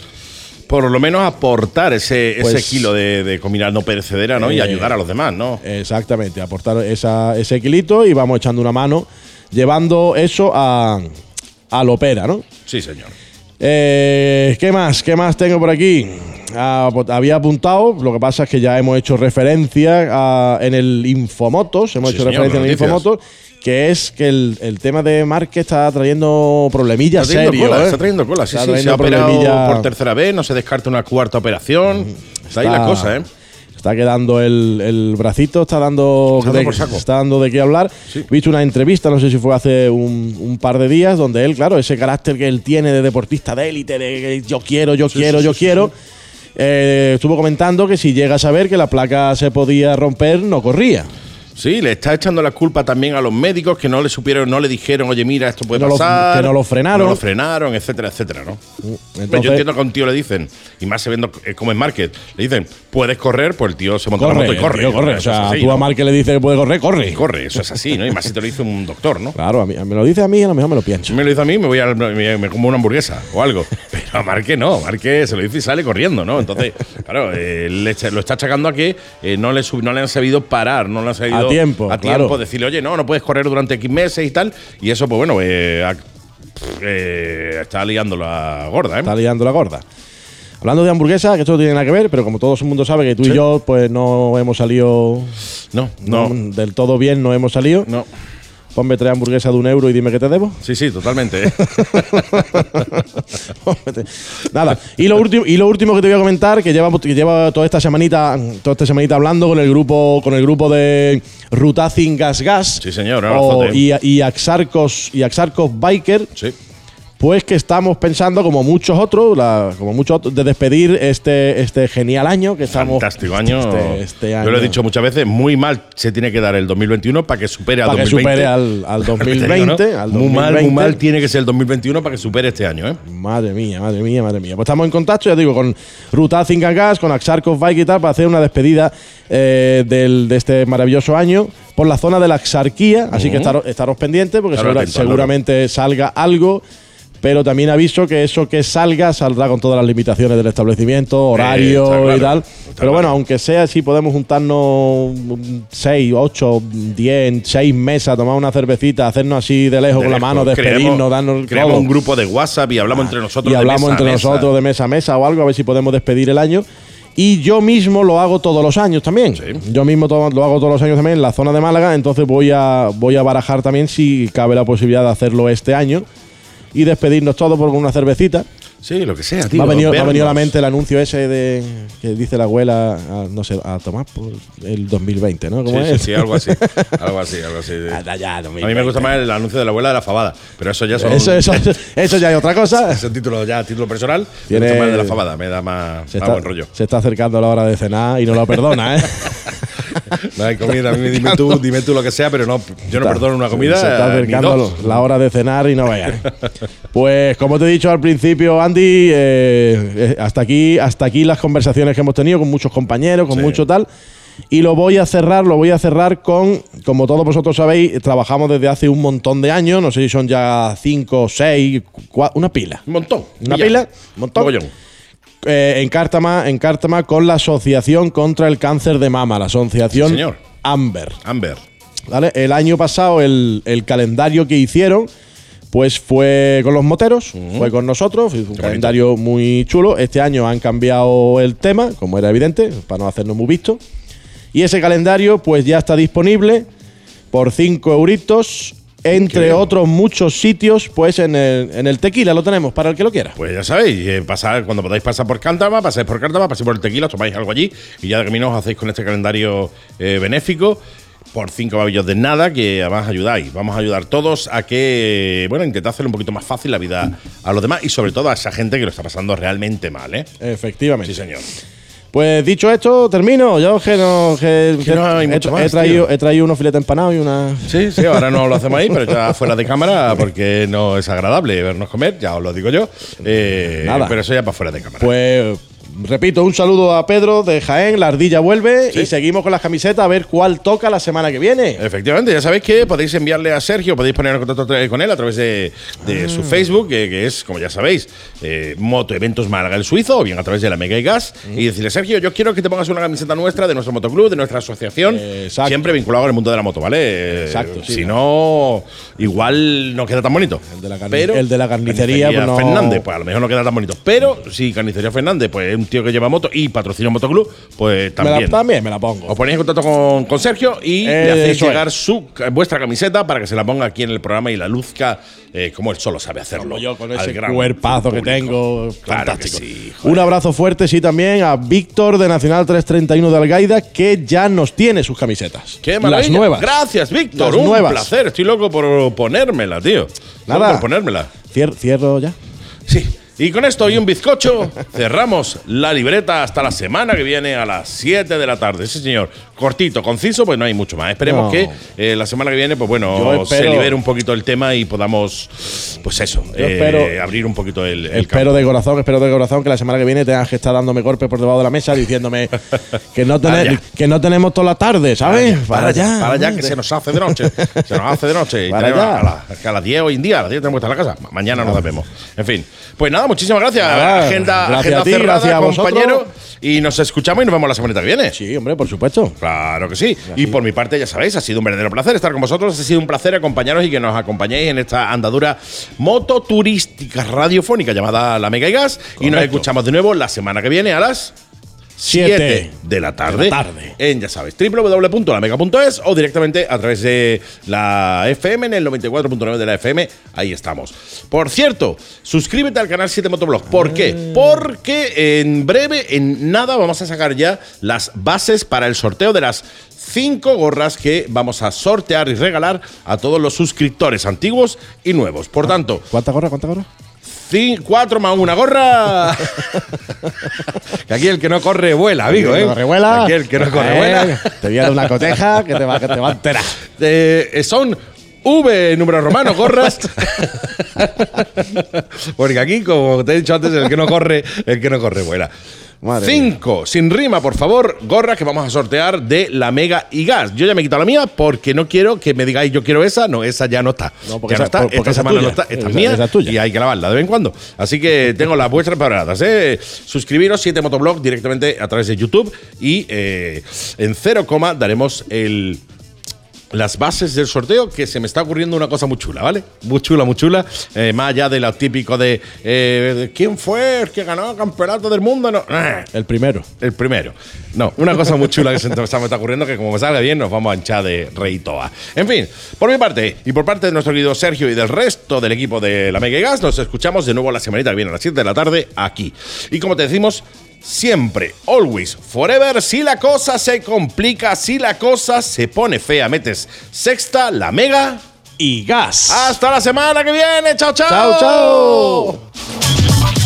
Por lo menos aportar ese, Pues- ese kilo de, de comida no perecedera, ¿no? y Eh, ayudar a los demás, ¿no? exactamente, aportar esa, ese equilito y vamos echando una mano llevando eso a, al Opera, ¿no? Sí, señor. Eh, ¿Qué más? ¿Qué más tengo por aquí? Ah, pues, había apuntado, lo que pasa es que ya hemos hecho referencia a- en el Infomotos, hemos Sí, hecho señor, referencia en el. Infomotos, que es que el, el tema de Márquez está trayendo problemillas Está trayendo serios. cola, ¿eh? está trayendo cola. Sí, Está sí, se trayendo ha operado por tercera vez, no se descarta una cuarta operación. Está ahí la cosa, ¿eh? Está quedando el, el bracito, está dando, Está dando de, por saco. está dando de qué hablar. Sí. He visto una entrevista, no sé si fue hace un, un par de días, donde él, claro, ese carácter que él tiene de deportista de élite, de yo quiero, yo quiero, sí, yo quiero, eh, estuvo comentando que si llega a saber que la placa se podía romper, no corría. Sí, le está echando la culpa también a los médicos que no le supieron, no le dijeron, oye, mira, esto puede Que no lo- pasar. que no lo frenaron. No lo frenaron, etcétera, etcétera, ¿no? Entonces, Pero yo entiendo que a un tío le dicen, y más sabiendo eh, cómo es Market, le dicen, puedes correr, pues el tío se monta en la corre, moto y corre. tío corre. O sea, así, tú ¿no? a Mar que le dices que puede correr, corre. Corre, eso es así, ¿no? Y más si te lo dice un doctor, ¿no? Claro, a mí, me lo dice a mí, a lo mejor me lo pienso. Me lo dice a mí, me voy a me, me como una hamburguesa o algo. <laughs> Pero a Marque no, Marque se lo dice y sale corriendo, ¿no? Entonces, <laughs> claro, eh, le lo está achacando a que eh, no, le sub- no le han sabido parar, no le han sabido A tiempo, a claro. tiempo decirle, oye, no, no puedes correr durante X meses y tal. Y eso, pues bueno, eh, a- eh, está liando la gorda, ¿eh? Está liando la gorda. Hablando de hamburguesa, que esto no tiene nada que ver, pero como todo el mundo sabe que tú Sí. y yo pues no hemos salido No, no, no, del todo bien, no hemos salido. no. Ponme tres hamburguesas de un euro y dime qué te debo. Sí, sí, totalmente. ¿eh? <laughs> Nada. Y lo último, y lo último que te voy a comentar, que lleva, que lleva toda esta semanita, toda esta semanita hablando con el grupo, con el grupo de Rutazing Gas Gas. Sí, señor, o- y, y Axarcos y Axarcos Biker. Sí. Pues que estamos pensando, como muchos otros, la- como muchos otros, de despedir este, este genial año que estamos. Fantástico año. Este, este Yo lo he año. dicho muchas veces, muy mal se tiene que dar el 2021 para que supere al Para que 2020. supere al, al <laughs> Te digo, 2020. ¿no? al Muy mal, muy 2020. mal tiene que ser el 2021 para que supere este año, ¿eh? Madre mía, madre mía, madre mía. Pues estamos en contacto, ya digo, con Ruta Gas, con Axarkov Bike y tal, para hacer una despedida eh, del- de este maravilloso año por la zona de la Axarquía. Así que estaros, estaros pendientes, porque segura- seguramente salga algo. Pero también aviso que eso que salga saldrá con todas las limitaciones del establecimiento, horario está claro, y tal. Pero claro. bueno, aunque sea si podemos juntarnos 6, 8, 10, 6 mesas, tomar una cervecita, hacernos así de lejos con la mano, despedirnos, darnos el creamos un grupo de WhatsApp y hablamos entre nosotros. y de hablamos mesa a entre mesa. nosotros de mesa a mesa o algo, a ver si podemos despedir el año. Y yo mismo lo hago todos los años también. Sí. Yo mismo lo hago todos los años también en la zona de Málaga, entonces voy a, voy a barajar también si cabe la posibilidad de hacerlo este año y despedirnos todos por una cervecita. Sí, lo que sea, tío. me, ha venido, me ha venido a la mente el anuncio ese de que dice la abuela, a, no sé, a tomar por el 2020, ¿no? Sí, ¿Cómo sí, es? sí, algo así. <laughs> algo así, algo así. Ya, A mí me gusta más el anuncio de la abuela de la fabada, pero eso ya son. Eso, eso, eso ya es otra cosa. <laughs> Es un título ya, título personal. Tiene- Me gusta más el de la fabada, me da más, Se más está, buen rollo. se está acercando la hora de cenar y no lo perdona, ¿eh? <laughs> No hay comida, a mí dime tú, dime tú lo que sea, pero no, yo no Está- perdono una comida. Se está acercando la hora de cenar y no vayan. pues como te he dicho al principio, Andy, eh, eh, hasta aquí, hasta aquí las conversaciones que hemos tenido con muchos compañeros, con Sí. mucho tal. Y lo voy a cerrar, lo voy a cerrar con, como todos vosotros sabéis, trabajamos desde hace un montón de años, no sé si son ya cinco, seis, cua- una pila. Un montón. Una pila, un montón. Mogollón. Eh, en Cártama, en Cártama con la Asociación contra el Cáncer de Mama, la asociación Sí, señor. Amber. Amber. ¿vale? El año pasado el, el calendario que hicieron pues fue con los moteros, fue con nosotros, fue un calendario muy chulo. Este año han cambiado el tema, como era evidente, para no hacernos muy visto. Y ese calendario pues ya está disponible por 5 euritos, entre otros muchos sitios, pues en el, en el tequila lo tenemos para el que lo quiera. Pues ya sabéis, eh, pasar, cuando podáis pasar por Cántama, pasáis por Cántama, pasáis por el tequila, tomáis algo allí y ya de camino os hacéis con este calendario eh, benéfico por cinco babillos de nada que además ayudáis. Vamos a ayudar todos a que, bueno, intentad hacerle un poquito más fácil la vida a los demás y sobre todo a esa gente que lo está pasando realmente mal, ¿eh? Efectivamente. Sí, señor. Pues dicho esto, termino. Yo que no. Que, Que no hay he, mucho he más, traído, he traído unos filetes empanados y una. Sí, sí, ahora no lo hacemos ahí, pero ya fuera de cámara porque no es agradable vernos comer, ya os lo digo yo. Eh, Nada. Pero eso ya para fuera de cámara. Pues. Repito, un saludo a Pedro de Jaén, la ardilla vuelve y seguimos con las camisetas a ver cuál toca la semana que viene. Efectivamente, ya sabéis que podéis enviarle a Sergio, podéis poner en contacto con él a través de, de Ah. su Facebook, que, que es, como ya sabéis, eh, Moto Eventos Málaga el Suizo, o bien a través de la Mega y Gas, y decirle, Sergio, yo quiero que te pongas una camiseta nuestra, de nuestro motoclub, de nuestra asociación, siempre vinculado al mundo de la moto, ¿vale? Exacto, sí. Si no, igual no queda tan bonito. El de la carni- Pero- el de la carnicería, pues no- Fernández, pues a lo mejor no queda tan bonito. Pero si Carnicería Fernández, pues es un tío que lleva moto y patrocina un motoclub, pues Me la- también. también me la pongo. Os ponéis en contacto con, con Sergio y le Eh, hacéis eso llegar su, vuestra camiseta para que se la ponga aquí en el programa y la luzca eh, como él solo sabe hacerlo. Como yo con ese gran cuerpazo que tengo. Claro fantástico. que sí, joder. Un abrazo fuerte, sí, también a Víctor de Nacional 331 de Algaida, que ya nos tiene sus camisetas. ¡Qué maravilla! Las nuevas. Gracias, Víctor. Un nuevas. placer. Estoy loco por ponérmela, tío. Nada. Por ponérmela. Cier- cierro ya. Sí. Y con esto y un bizcocho, cerramos la libreta hasta la semana que viene a las 7 de la tarde. Sí, señor. Cortito, conciso, pues no hay mucho más. Esperemos No. que eh, la semana que viene, pues bueno, se libere un poquito el tema y podamos, pues eso, eh, espero- abrir un poquito el, el Espero campo. de corazón, espero de corazón que la semana que viene tengas que estar dándome golpes por debajo de la mesa diciéndome <laughs> que no, Para allá. que no tenemos toda la tarde, ¿sabes? Para allá, para allá, que se nos hace de noche. Se nos hace de noche. Y <laughs> Para tenemos allá. A, la- que a las 10 hoy en día, a las 10 tenemos que estar en la casa. Ma- Mañana nos vemos. En fin. Pues nada, muchísimas gracias. Nada, agenda gracias agenda a ti, cerrada, gracias a compañero. Y nos escuchamos y nos vemos la semana que viene. Sí, hombre, por supuesto. Claro que sí. Y por mi parte, ya sabéis, ha sido un verdadero placer estar con vosotros. Ha sido un placer acompañaros y que nos acompañéis en esta andadura mototurística radiofónica llamada La Mega y Gas. Y nos escuchamos de nuevo la semana que viene a las 7 Siete de la tarde. de la tarde. En, ya sabes, www.lamega.es o directamente a través de la FM en el 94.9 de la FM. Ahí estamos. Por cierto, suscríbete al canal 7 Motoblog. ¿Por qué? Porque en breve, en nada, vamos a sacar ya las bases para el sorteo de las cinco gorras que vamos a sortear y regalar a todos los suscriptores antiguos y nuevos. Por tanto, ¿Cuánta gorra? ¿Cuánta gorra? Cin- cuatro más una gorra. <laughs> que aquí el que no corre vuela, amigo, ¿eh? Que no corre vuela. Aquí el que no corre Eh, vuela. Te voy a dar una coteja que te va, que te va a enterar. <laughs> Eh, son V, número romano, gorras. <laughs> Porque aquí, como te he dicho antes, el que no corre, el que no corre vuela. Madre Cinco, sin rima, por favor, gorras que vamos a sortear de la Mega y Gas. Yo ya me he quitado la mía porque no quiero que me digáis yo quiero esa. No, esa ya no está. No, porque ya no está. por- Esta semana no tuya. está. Esta es mía esa es tuya. y hay que lavarla de vez en cuando. Así que tengo las vuestras preparadas. ¿eh? Suscribiros 7 Motoblog directamente a través de YouTube y eh, en cero coma daremos el las bases del sorteo, que se me está ocurriendo una cosa muy chula, ¿vale? Muy chula, muy chula. Eh, más allá de lo típico de, eh, quién fue el que ganó el campeonato del mundo. No, Ah, El primero. el primero. No, una cosa muy chula que se me está ocurriendo que como me salga bien nos vamos a hinchar de reitoa. En fin, por mi parte y por parte de nuestro querido Sergio y del resto del equipo de la Mega Gas, nos escuchamos de nuevo la semanita que viene a las 7 de la tarde aquí. Y como te decimos, siempre, always, forever, si la cosa se complica, si la cosa se pone fea, metes sexta, la Mega. Y gas. Hasta la semana que viene. Chao, chao. Chao, chao.